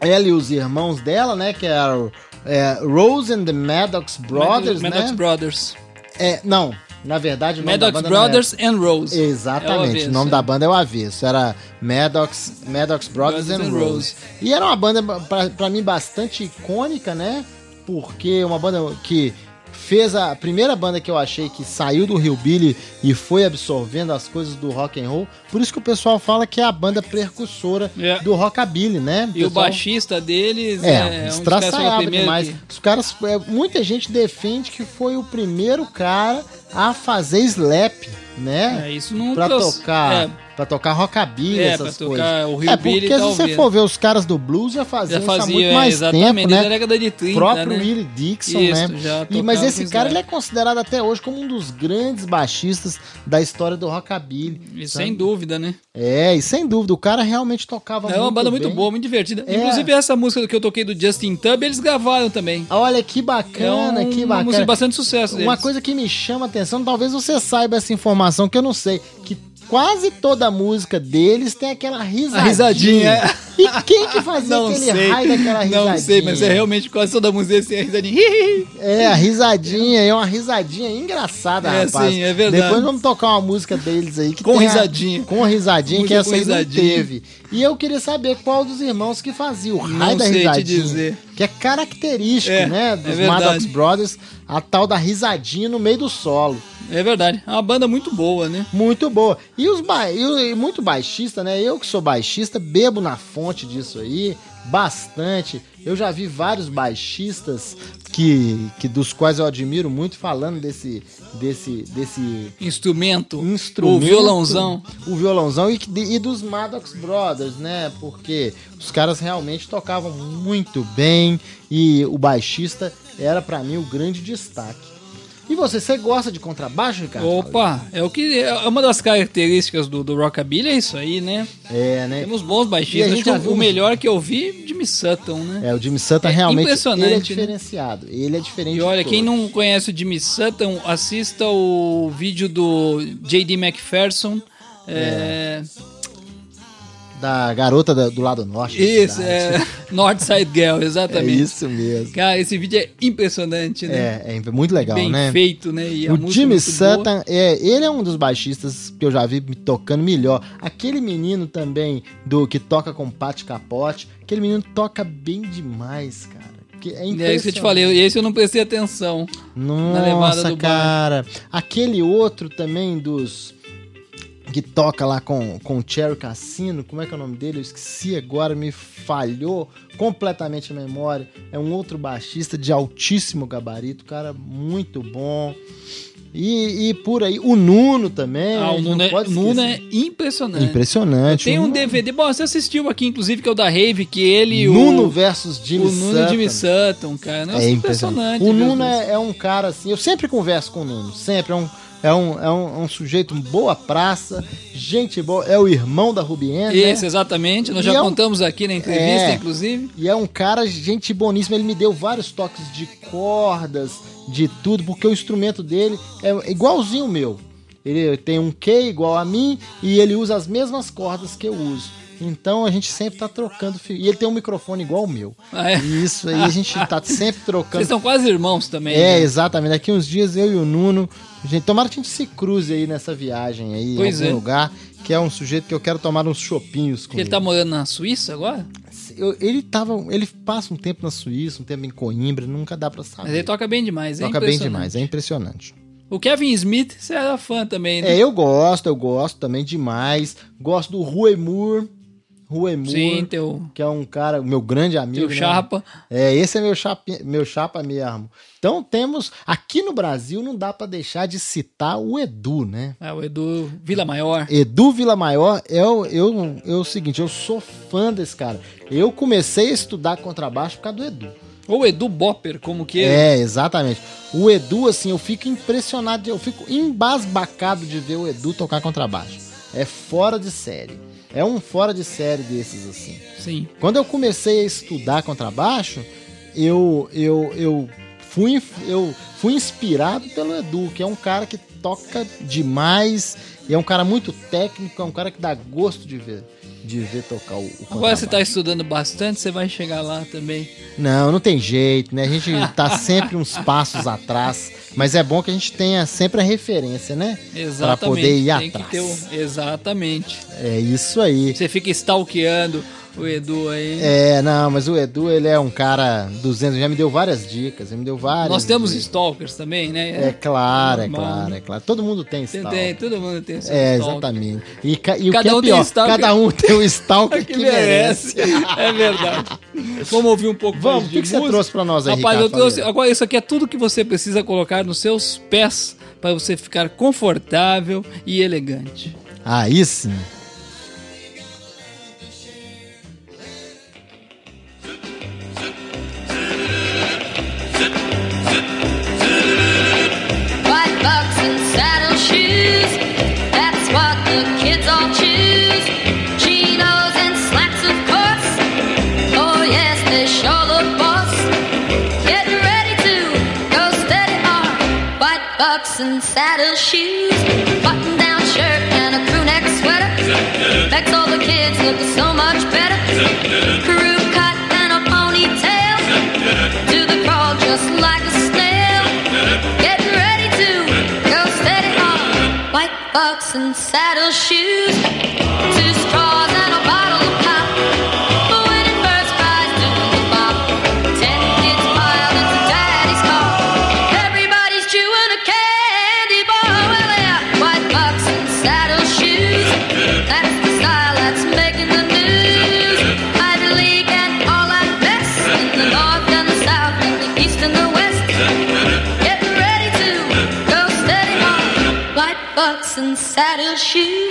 Ela e os irmãos dela, né? Que é a é, Rose and the Maddox Brothers, Maddox né? Brothers. É, não, na verdade o nome Maddox da banda é- Brothers and Rose. Exatamente, É o o, nome é. da banda é o avesso. Era Maddox, Maddox Brothers, Brothers and Rose. Rose. E era uma banda, pra, pra mim, bastante icônica, né? Porque uma banda que fez a primeira banda que eu achei que saiu do Hillbilly e foi absorvendo as coisas do rock and roll. Por isso que o pessoal fala que é a banda precursora É. do rockabilly, né? E o pessoal- baixista deles é, é, um demais. que- Os caras, é, muita gente defende que foi o primeiro cara a fazer slap, né? É, isso não pra trouxe- tocar, é. Pra tocar rockabilly, É, essas coisas. o é, porque se você for ver os caras do blues já faziam Já isso há fazia, muito é, mais exatamente, tempo, né? década de O 30, próprio né? Willie Dixon, Isso, né? E, mas esse cara slap. ele é considerado até hoje como um dos grandes baixistas da história do rockabilly. E sabe? sem dúvida, né? É, e sem dúvida, o cara realmente tocava É uma banda muito bem. boa, muito divertida. É. Inclusive, essa música que eu toquei do Justin Tub, eles gravaram também. Olha que É bacana, um- que uma música bacana. de bastante sucesso Uma deles. coisa que me chama a atenção, talvez você saiba essa informação que eu não sei, que quase toda a música deles tem aquela risadinha. A risadinha. E quem que fazia Não aquele sei. raio daquela risadinha? Não sei, mas é realmente quase toda música assim, a risadinha. É, a risadinha, é uma risadinha engraçada, É, rapaz. sim, é verdade. Depois vamos tocar uma música deles aí que Com tem a- risadinha. com risadinha, que essa aí não risadinha. teve. E eu queria saber qual dos irmãos que fazia o raio Não da sei te risadinha. dizer. Que é característico, É, né, é dos verdade. Maddox Brothers, a tal da risadinha no meio do solo. É verdade. É uma banda muito boa, né? Muito boa. E os ba... e muito baixista, né? Eu que sou baixista, bebo na fonte disso aí, bastante. Eu já vi vários baixistas que, que dos quais eu admiro muito falando desse desse desse Instrumento. instrumento, O violãozão. o violãozão e, e dos Maddox Brothers, né? Porque os caras realmente tocavam muito bem e o baixista era pra mim o grande destaque. E você, você gosta de contrabaixo, Ricardo? Opa, é o que é uma das características do, do rockabilly é isso aí, né? É, né? Temos bons baixistas. Acho que o- o melhor que eu vi, Jimmy Sutton, né? É, o Jimmy Sutton É realmente impressionante, ele é né? diferenciado. Ele é diferente E olha, quem não conhece o Jimmy Sutton, assista o vídeo do J.D. McPherson. É, Da garota da- do lado norte. isso, é Northside Girl, [LAUGHS] É exatamente. isso mesmo. Cara, esse vídeo é impressionante, né? É, é muito legal, Bem né? feito, né? E O Jimmy boa. Sutton, é, ele é um dos baixistas que eu já vi me tocando melhor. Aquele menino também do que toca com Pati Capote, aquele menino toca bem demais, cara. Que é É isso que eu te falei, esse eu não prestei atenção. na levada Nossa, cara. Aquele outro também dos. Que toca lá com, com o Cherry Cassino, como é que é o nome dele? Eu esqueci agora, me falhou completamente a memória. É um outro baixista de altíssimo gabarito, cara, muito bom. E, e por aí, o Nuno também. Ah, o Nuno, é, Nuno é impressionante. impressionante. Tem um Nuno- DVD, bom, você assistiu aqui, inclusive, que é o da Rave, que ele e o... Nuno versus Jimmy o Nuno Sutton. Jimmy Sutton, cara. Nossa, É impressionante. impressionante. O Nuno é, é um cara assim, eu sempre converso com o Nuno, sempre. É um, é um, é um, um sujeito boa praça, gente boa, é o irmão da Rubiena, né? Esse, exatamente. Nós E já é um- contamos aqui na entrevista, É. inclusive. E é um cara, gente boníssima. Ele me deu vários toques de cordas, de tudo, porque o instrumento dele é igualzinho o meu. Ele tem um Q igual a mim e ele usa as mesmas cordas que eu uso. Então a gente sempre tá trocando. E ele tem um microfone igual o meu. Ah, é. E isso aí a gente tá sempre trocando. Vocês são quase irmãos também. É, né? exatamente. Daqui uns dias eu e o Nuno, gente, tomara que a gente se cruze aí nessa viagem aí, Pois em algum é. lugar, que é um sujeito que eu quero tomar uns chopinhos com Porque ele tá morando na Suíça agora? eu- ele tava. Ele passa um tempo na Suíça, um tempo em Coimbra, nunca dá pra saber. Mas ele toca bem demais, é Toca bem demais, é impressionante. O Kevin Smith, você era fã também, né? É, eu gosto, eu gosto também demais. Gosto do Rue Moore. Rue Moore, Sim, teu, que é um cara, meu grande amigo. teu né? chapa. É, esse é meu chapa, meu chapa mesmo. Então temos. Aqui no Brasil não dá pra deixar de citar o Edu, né? É, o Edu Vila Maior. Edu Villamaior é o, eu, é o seguinte, eu sou fã desse cara. Eu comecei a estudar contrabaixo por causa do Edu. Ou Edu Bopper, como que É, exatamente. O Edu, assim, eu fico impressionado, eu fico embasbacado de ver o Edu tocar contrabaixo. É fora de série. É um fora de série desses, assim. Sim. Quando eu comecei a estudar contrabaixo, eu, eu, eu, fui, eu fui inspirado pelo Edu, que é um cara que toca demais, e é um cara muito técnico, é um cara que dá gosto de ver, de ver tocar o, o Agora você contrabaixo. tá estudando bastante, você vai chegar lá também. Não, não tem jeito, né? A gente [LAUGHS] tá sempre uns passos atrás, mas é bom que a gente tenha sempre a referência, né? Exatamente. Pra poder ir atrás. um... Exatamente. É isso aí. Você fica stalkeando o Edu aí. É, não, mas o Edu, ele é um cara 200, já me deu várias dicas, ele me deu várias. Nós temos dicas. stalkers também, né? É claro, é claro, né? é claro. Todo mundo tem stalker. tem, todo mundo tem É, stalker. exatamente. E, e o Cada que é um tem pior, stalker cada um tem um stalker [LAUGHS] que que, merece. é verdade. Vamos ouvir um pouco Vamos, o que, que você trouxe pra nós aí, Rapaz, Ricardo eu trouxe. Agora, isso aqui é tudo que você precisa colocar nos seus pés para você ficar confortável e elegante. Aí sim. And slacks of course. Oh, yes, they're sure the boss. Get ready to go steady on white bucks and saddle shoes. Button down shirt and a crew neck sweater. Makes all the kids look so much better. And saddle shoes. And saddle shoes.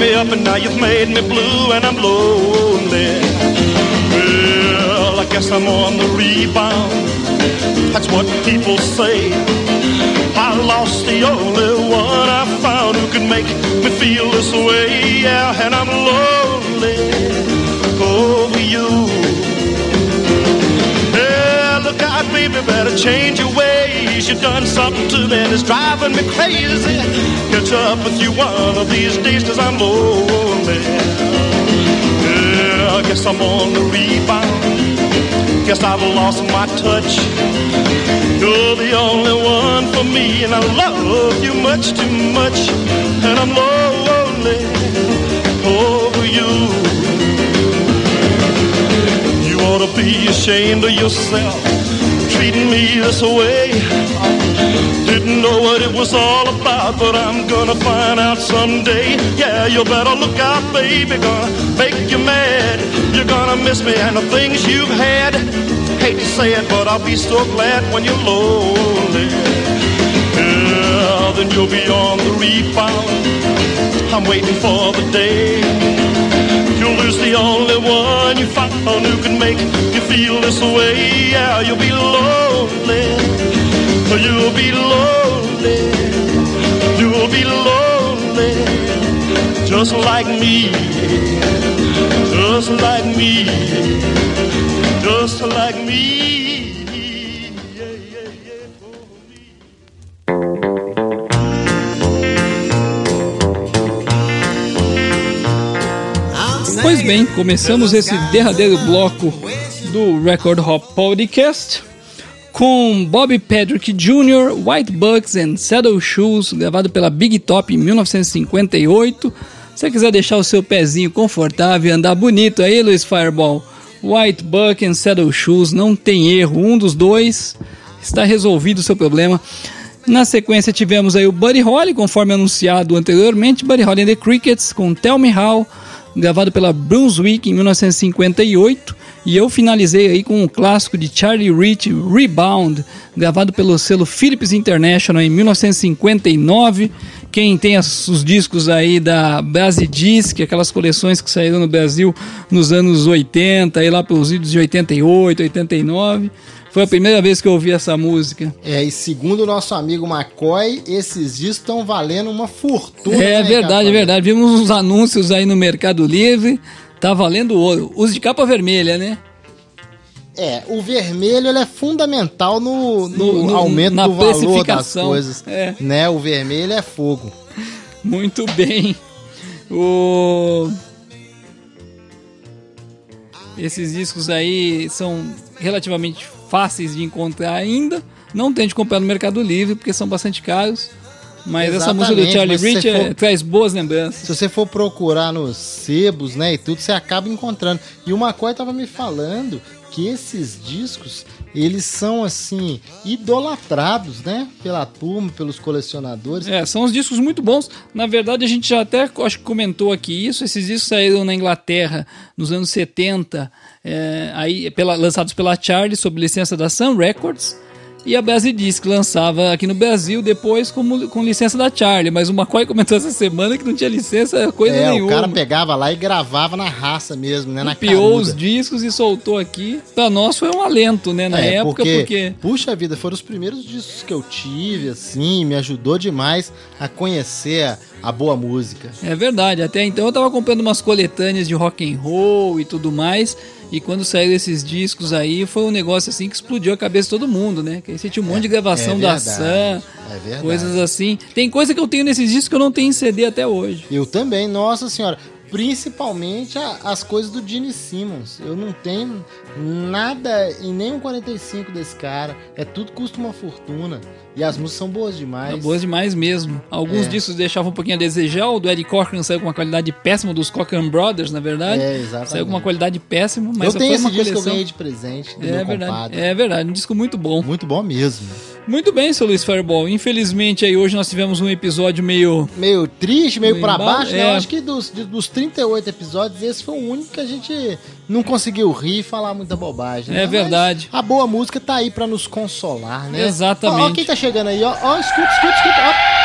Me up and now you've made me blue and I'm lonely. Well, I guess I'm on the rebound. That's what people say. I lost the only one I found who could make me feel this way. Yeah, and I'm lonely over you. Yeah, look out, baby, better change your ways. You've done something to me that's driving me crazy. Catch up with you one of these days, cause I'm lonely. Yeah, I guess I'm on the rebound. Guess I've lost my touch. You're the only one for me, and I love you much too much. And I'm lonely over you. You ought to be ashamed of yourself, treating me this way. Didn't know what it was all about, but I'm gonna find out someday. Yeah, you better look out, baby, gonna make you mad. You're gonna miss me and the things you've had. Hate to say it, but I'll be so glad when you're lonely. Yeah, then you'll be on the rebound. I'm waiting for the day. You'll lose the only one you found who can make you feel this way. Yeah, you'll be lonely. Oh, you'll be lonely. You'll be lonely. Just like me. Just like me. Just like me. Pois bem, começamos esse derradeiro bloco do Record Hop Podcast com Bobby Patrick Jr., White Bucks and Saddle Shoes, gravado pela Big Top em 1958. Se você quiser deixar o seu pezinho confortável e andar bonito aí, Luiz Fireball, White Buck and Saddle Shoes, não tem erro, um dos dois está resolvido o seu problema. Na sequência tivemos aí o Buddy Holly, conforme anunciado anteriormente, Buddy Holly and the Crickets com Tell Me How, gravado pela Brunswick em 1958, e eu finalizei aí com um clássico de Charlie Rich, Rebound, gravado pelo selo Philips International em 1959. Quem tem os discos aí da Brasidisc, aquelas coleções que saíram no Brasil nos anos 80, aí lá pelos idos de 88, 89, foi a primeira vez que eu ouvi essa música. É, e segundo o nosso amigo McCoy, esses discos estão valendo uma fortuna. É né, verdade, é verdade. Vimos uns anúncios aí no Mercado Livre. Tá valendo ouro. Uso de capa vermelha, né? É, o vermelho ele é fundamental no, no No- no- aumento na do valor das coisas. É. Né? O vermelho é fogo. Muito bem. O... Esses discos aí são relativamente fáceis de encontrar ainda. Não tente comprar no Mercado Livre porque são bastante caros. Mas essa música do Exatamente, Charlie Rich é- for- traz boas lembranças. Se você for procurar nos sebos, né, e tudo, você acaba encontrando. E o McCoy tava me falando que esses discos, eles são, assim, idolatrados, né, pela turma, pelos colecionadores. É, são os discos muito bons. Na verdade, a gente já até acho que comentou aqui isso. Esses discos saíram na Inglaterra nos anos 70, é, aí, pela- lançados pela Charlie, sob licença da Sun Records. E a Brasidisc lançava aqui no Brasil depois como, com licença da Charlie. Mas o McCoy comentou essa semana que não tinha licença coisa É, nenhuma. o cara pegava lá e gravava na raça mesmo, né, na Copiou os discos e soltou aqui. Pra nós foi um alento, né, na É, época, porque... Puxa vida, foram os primeiros discos que eu tive, assim, me ajudou demais a conhecer a, boa música. É verdade, até então eu tava comprando umas coletâneas de rock and roll e tudo mais, e quando saíram esses discos aí, foi um negócio assim que explodiu a cabeça de todo mundo, né? Que aí você tinha um monte de gravação é da verdade, Sam, é coisas assim. Tem coisa que eu tenho nesses discos que eu não tenho em CD até hoje. Eu também, nossa senhora. Principalmente a- as coisas do Gene Simmons. Eu não tenho nada em nenhum 45 desse cara. É tudo custa uma fortuna. E as músicas são boas demais. É boas demais mesmo. Alguns É. discos deixavam um pouquinho a desejar. O do Eddie Cochran saiu com uma qualidade péssima, dos Cochran Brothers, na verdade. É, exatamente. Saiu com uma qualidade péssima, mas eu tenho esse disco que eu coleção. ganhei de presente do É meu verdade, compadre. é verdade, um disco muito bom. Muito bom mesmo. Muito bem, seu Luiz Fireball. Infelizmente aí hoje nós tivemos um episódio meio. Meio triste, meio Meio pra baixo, né? é. Eu acho que dos, dos 38 episódios, esse foi o único que a gente não conseguiu rir e falar muita bobagem. né? É Mas verdade. a boa música tá aí pra nos consolar, né? Exatamente. Ó, ó quem tá chegando aí, ó. Ó, escuta, escuta, escuta. Ó.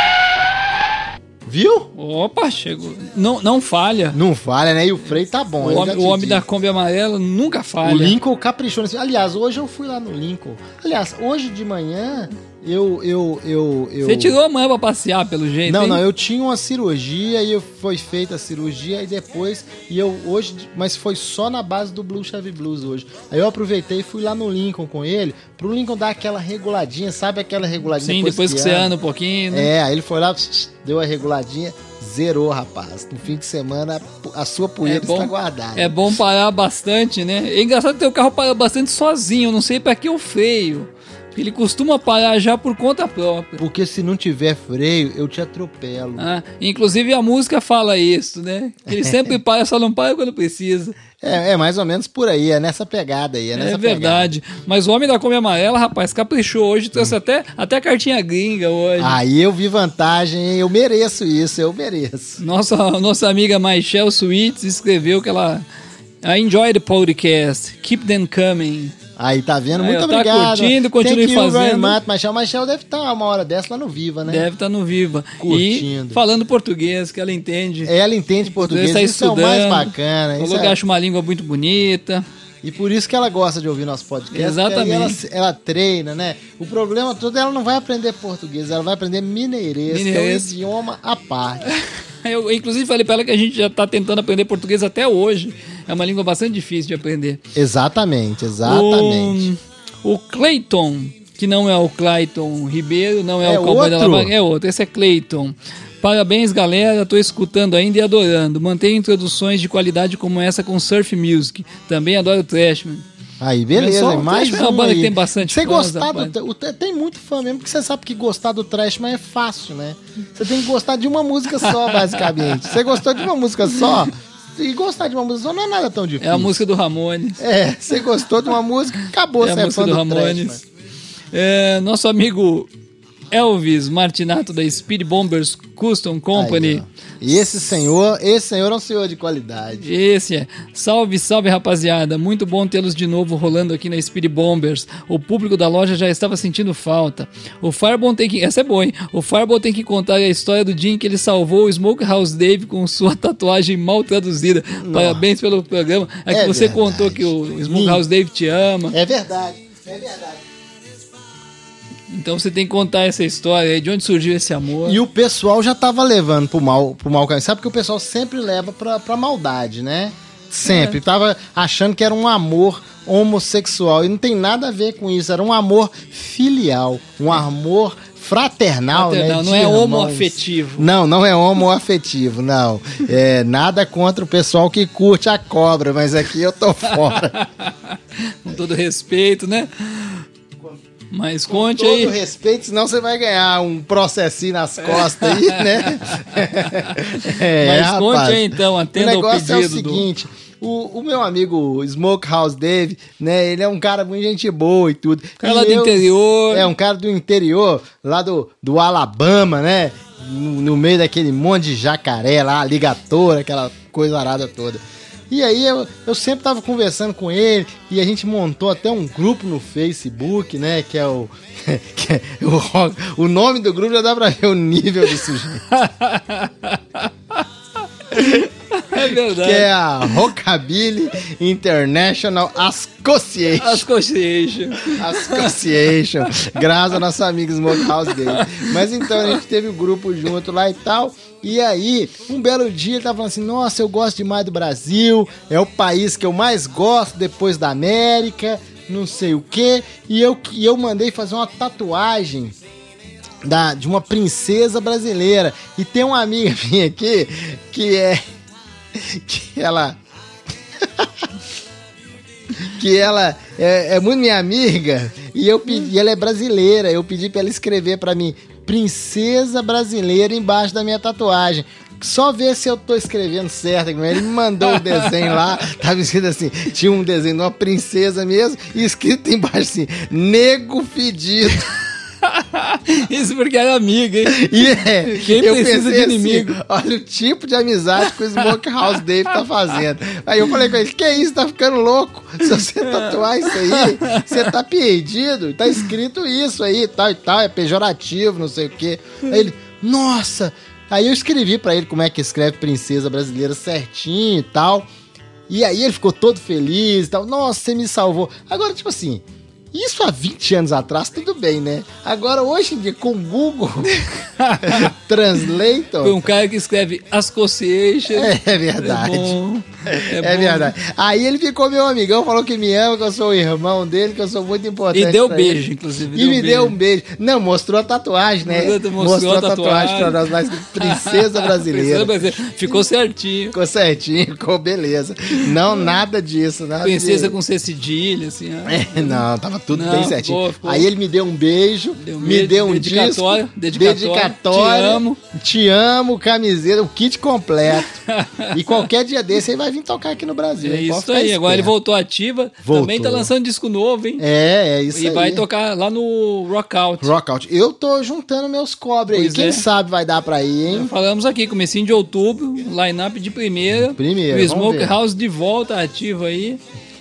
Viu? Opa, chegou. Não, não falha. Não falha, né? E o freio tá bom. O homem, o homem da. Kombi amarela nunca falha. O Lincoln caprichou nesse. Aliás, hoje eu fui lá no Lincoln. Aliás, hoje de manhã eu. eu, eu, eu... Você tirou a manhã pra passear, pelo jeito. Não, hein? não, eu tinha uma cirurgia e foi feita a cirurgia e depois e eu hoje, mas foi só na base do Blue Chevy Blues hoje. Aí eu aproveitei e fui lá no Lincoln com ele, pro Lincoln dar aquela reguladinha, sabe aquela reguladinha Sim, depois que você anda um pouquinho. Né? É, aí ele foi lá, deu a reguladinha, zerou, rapaz. No fim de semana a sua poeira está guardada. é bom parar bastante, né? É engraçado que teu carro para bastante sozinho. Eu não sei pra que o freio. Ele costuma parar já por conta própria. Porque se não tiver freio, eu te atropelo. Ah, inclusive a música fala isso, né? Ele [LAUGHS] sempre para, só não para quando precisa. É, é mais ou menos por aí, é nessa pegada aí, é nessa É verdade. Mas o homem da Kombi Amarela, rapaz, caprichou hoje, trouxe até, até cartinha gringa hoje. pegada. Aí eu vi vantagem, hein? eu mereço isso, eu mereço. Nossa, [LAUGHS] nossa amiga Michelle Sweets escreveu que ela. I enjoy the podcast. Keep them coming. Aí, tá vendo? Aí, Muito tá obrigado. curtindo, continue fazendo. much, Michel. Michel deve estar uma hora dessa lá no Viva, né? Deve estar no Viva. Curtindo. E falando português, que ela entende. Ela entende português, Está isso é o mais bacana. Falou que é- acha uma língua muito bonita. E por isso que ela gosta de ouvir nosso podcast. Exatamente. Ela, ela treina, né? O problema todo, ela não vai aprender português, ela vai aprender mineirês, Mineirês. que é um idioma à parte. [LAUGHS] [LAUGHS] Eu, inclusive, falei pra ela que a gente já tá tentando aprender português até hoje. É uma língua bastante difícil de aprender. exatamente, exatamente. O, o Clayton, que não é o Clayton Ribeiro, não é, É o Cowboy da outro? Lava, é outro. Esse é Clayton. Parabéns, galera. Tô escutando ainda e adorando. Mantenha introduções de qualidade como essa com Surf Music. Também adoro Trashman. Aí, beleza, o mais Trash é uma um banda aí. que tem bastante Você gostar do... o- Tem muito fã mesmo, porque você sabe que gostar do Trashman é fácil, né? Você tem que gostar de uma música só, [LAUGHS] basicamente. Você gostou de uma música só, e gostar de uma música só não é nada tão difícil. É a música do Ramones. É, você gostou de uma música, acabou, É você a é música fã do do, Ramones. Trashman. É, nosso amigo Elvis Martinato da Speed Bombers Custom Company. Aí. E esse senhor, esse senhor é um senhor de qualidade. Esse é. Salve, salve, rapaziada. Muito bom tê-los de novo rolando aqui na Speed Bombers. O público da loja já estava sentindo falta. O Fireball tem que. Essa é boa, hein? O Fireball tem que contar a história do dia em que ele salvou o Smokehouse Dave com sua tatuagem mal traduzida. Parabéns pelo programa. É que É você verdade. contou que o Smokehouse Dave te ama. É verdade, é verdade. Então você tem que contar essa história aí, de onde surgiu esse amor. E o pessoal já tava levando pro mal, pro mal caminho. Sabe que o pessoal sempre leva pra, pra maldade, né? Sempre. Tava achando que era um amor homossexual. E não tem nada a ver com isso. Era um amor filial. Um amor fraternal, Fraternal, né? não é irmãos. homoafetivo. Não, não é homoafetivo, não. É nada contra o pessoal que curte a cobra, mas aqui eu tô fora. [LAUGHS] Com todo respeito, né? Mas conte Todo aí. respeito, senão você vai ganhar um processinho nas costas aí, né? [LAUGHS] É, Mas conte rapaz. aí então, atenda o ao negócio é o pedido do- seguinte. O, o meu amigo Smokehouse Dave, né? Ele é um cara muito gente boa e tudo. Cara E lá do interior. É, um cara do interior, lá do, do Alabama, né? No, no meio daquele monte de jacaré lá, ligatora, aquela coisa arada toda. E aí eu, eu sempre tava conversando com ele e a gente montou até um grupo no Facebook, né? Que é o. [LAUGHS] que é o, o nome do grupo já dá pra ver o nível do sujeito. [LAUGHS] É verdade. que é a Rockabilly International Association. Association. Association. Graças ao nosso amigo Smokehouse dele. Mas então a gente teve o grupo junto lá e tal. E aí, um belo dia ele tava falando assim: Nossa, eu gosto demais do Brasil. É o país que eu mais gosto depois da América. Não sei o quê. E eu, e eu mandei fazer uma tatuagem da, de uma princesa brasileira. E tem uma amiga minha aqui que é. [LAUGHS] Que ela. [LAUGHS] que ela é, é muito minha amiga e eu pedi, ela é brasileira. Eu pedi pra ela escrever pra mim princesa brasileira embaixo da minha tatuagem. Só ver se eu tô escrevendo certo. Ele me mandou o desenho lá, [LAUGHS] tava escrito assim: tinha um desenho de uma princesa mesmo, e escrito embaixo assim: nego fedido. [LAUGHS] Isso porque era amigo, hein? E é, Quem eu precisa de inimigo? Assim, olha o tipo de amizade que o Smokehouse Dave tá fazendo. Aí eu falei com ele, que isso, tá ficando louco? Se você tatuar isso aí, você tá perdido. Tá escrito isso aí, tal e tal, é pejorativo, não sei o quê. Aí ele, nossa... Aí eu escrevi pra ele como é que escreve princesa brasileira certinho e tal. E aí ele ficou todo feliz e tal. Nossa, você me salvou. Agora, tipo assim, isso há 20 anos atrás, tudo bem, né? Agora, hoje em dia, com o Google [LAUGHS] Translator. Foi um cara que escreve Association. É verdade. É bom. É, bom. verdade. Aí ele ficou meu amigão, falou que me ama, que eu sou o irmão dele, que eu sou muito importante. E deu pra beijo, ele. inclusive, E me beijo. deu um beijo. Não, mostrou a tatuagem, né? Mostrou- mostrou a tatuagem. pra nós, mas [LAUGHS] princesa brasileira. Princesa brasileira. Ficou certinho. Ficou certinho, ficou beleza. Não, nada disso. Nada Princesa de... com C cedilha, assim. ó. É, não, tava tudo Não, bem certinho. ficou, ficou. Aí ele me deu um beijo, Deu um me beijo, deu um dedicatório, disco, dedicatório, dedicatório, te amo. te amo, camiseta, o kit completo. e qualquer dia desse ele vai vir tocar aqui no Brasil. É isso aí. Agora ele voltou ativa. Voltou. Também tá lançando disco novo, hein? É, é isso e aí. vai tocar lá no Rockout. Rockout. Eu tô juntando meus cobres aí. Quem é. sabe vai dar pra ir, hein? Falamos aqui, comecinho de outubro, line-up de primeira. Primeira, O vamos ver. Smokehouse de volta ativo aí,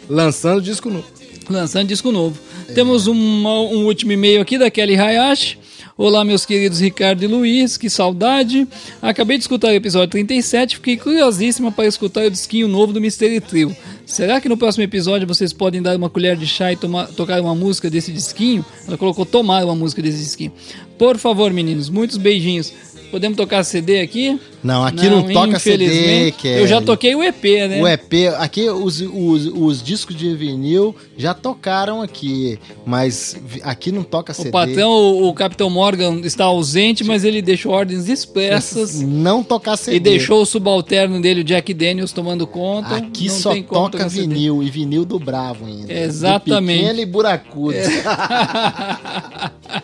Lançando disco novo. Lançando disco novo. É. Temos uma- um último e-mail aqui da Kelly Hayashi. Olá, meus queridos Ricardo e Luiz, que saudade. Acabei de escutar o episódio 37, fiquei curiosíssima para escutar o disquinho novo do Mystery Trio. Será que no próximo episódio vocês podem dar uma colher de chá e tomar- tocar uma música desse disquinho? Ela colocou tomar uma música desse disquinho. Por favor, meninos, muitos beijinhos. Podemos tocar CD aqui? Não, aqui não, toca CD, infelizmente. que Eu já toquei o EP, né? O EP, aqui os, os, os discos de vinil já tocaram aqui, mas aqui não toca O CD. patrão, o, o Capitão Morgan, está ausente, mas ele deixou ordens expressas Não tocar CD. e deixou o subalterno dele, o Jack Daniels, tomando conta. Aqui Não só toca tocar CD. vinil e vinil do Bravo ainda. Exatamente. Do pequeno e buracudo. É.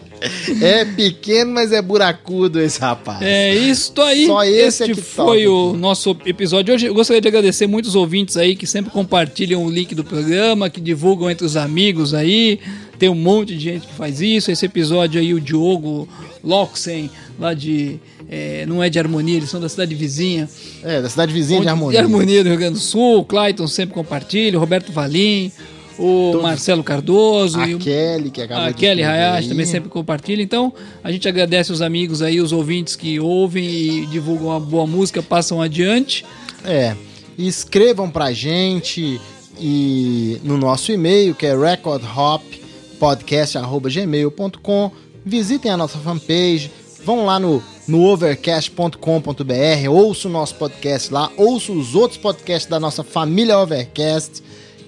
[LAUGHS] [LAUGHS] pequeno, mas é buracudo esse rapaz. É isso aí. Só esse é este que foi toca o nosso episódio hoje. Eu gostaria de agradecer muitos ouvintes aí que sempre compartilham o link do programa, que divulgam entre os amigos aí. Tem um monte de gente que faz isso. Esse episódio aí, o Diogo Loxen, lá de. é, não é de Harmonia, eles são da cidade vizinha. É, da cidade vizinha de Harmonia. De Harmonia do Rio Grande do Sul. O Clayton sempre compartilha, o Roberto Valim, o Marcelo Cardoso. A e o- Kelly, que acabou a Kelly Hayashi também sempre compartilha. Então, a gente agradece os amigos aí, os ouvintes que ouvem e divulgam uma boa música, passam adiante. É. Escrevam pra gente e no nosso e-mail, que é recordhoppodcast.gmail.com. Visitem a nossa fanpage. Vão lá no, no overcast.com.br, ouça o nosso podcast lá, ouça os outros podcasts da nossa família Overcast,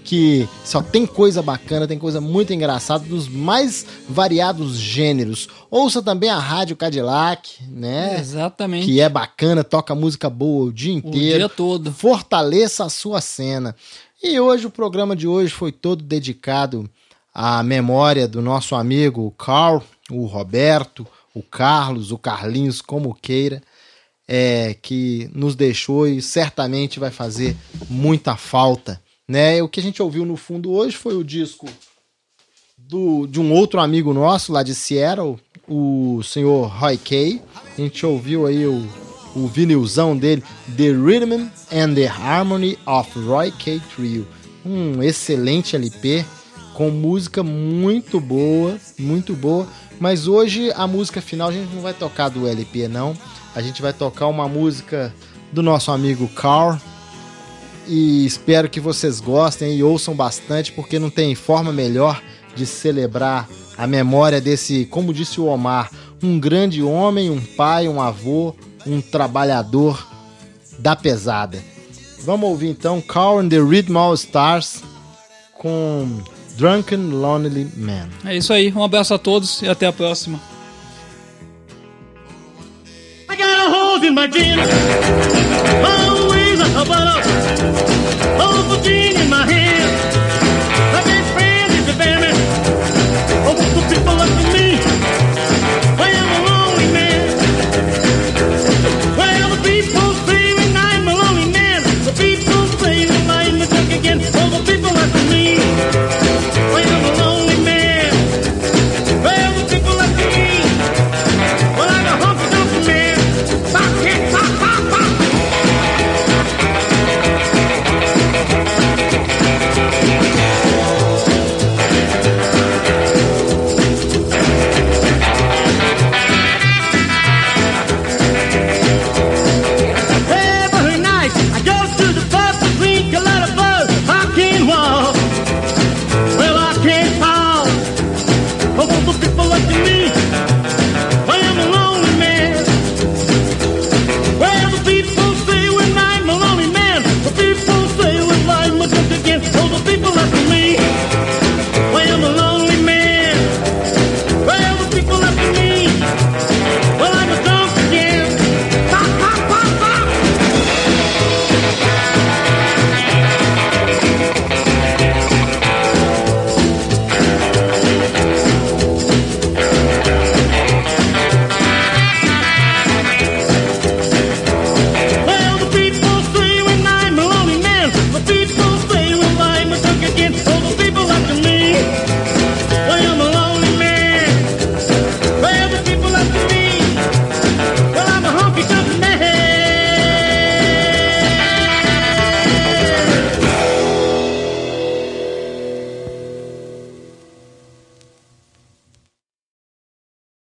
que só tem coisa bacana, tem coisa muito engraçada, dos mais variados gêneros. Ouça também a Rádio Cadillac, né? Exatamente. que é bacana, toca música boa o dia inteiro. dia todo. Fortaleça a sua cena. E hoje, o programa de hoje foi todo dedicado à memória do nosso amigo Carl, o Roberto, o Carlos, o Carlinhos, como queira, é, que nos deixou e certamente vai fazer muita falta. Né? O que a gente ouviu no fundo hoje foi o disco do, de um outro amigo nosso lá de Seattle, o senhor Roy Kay. A gente ouviu aí o, o vinilzão dele, The Rhythm and the Harmony of Roy Kay Trio. Um excelente LP com música muito boa, muito boa. Mas hoje a música final a gente não vai tocar do LP não. A gente vai tocar uma música do nosso amigo Carl, e espero que vocês gostem e ouçam bastante, porque não tem forma melhor de celebrar a memória desse, como disse o Omar, um grande homem, um pai, um avô, um trabalhador da pesada. Vamos ouvir então Carl and the Rhythm All Stars com Drunken Lonely Man. É isso aí. Um abraço a todos e até a próxima. I got a hole in my jeans.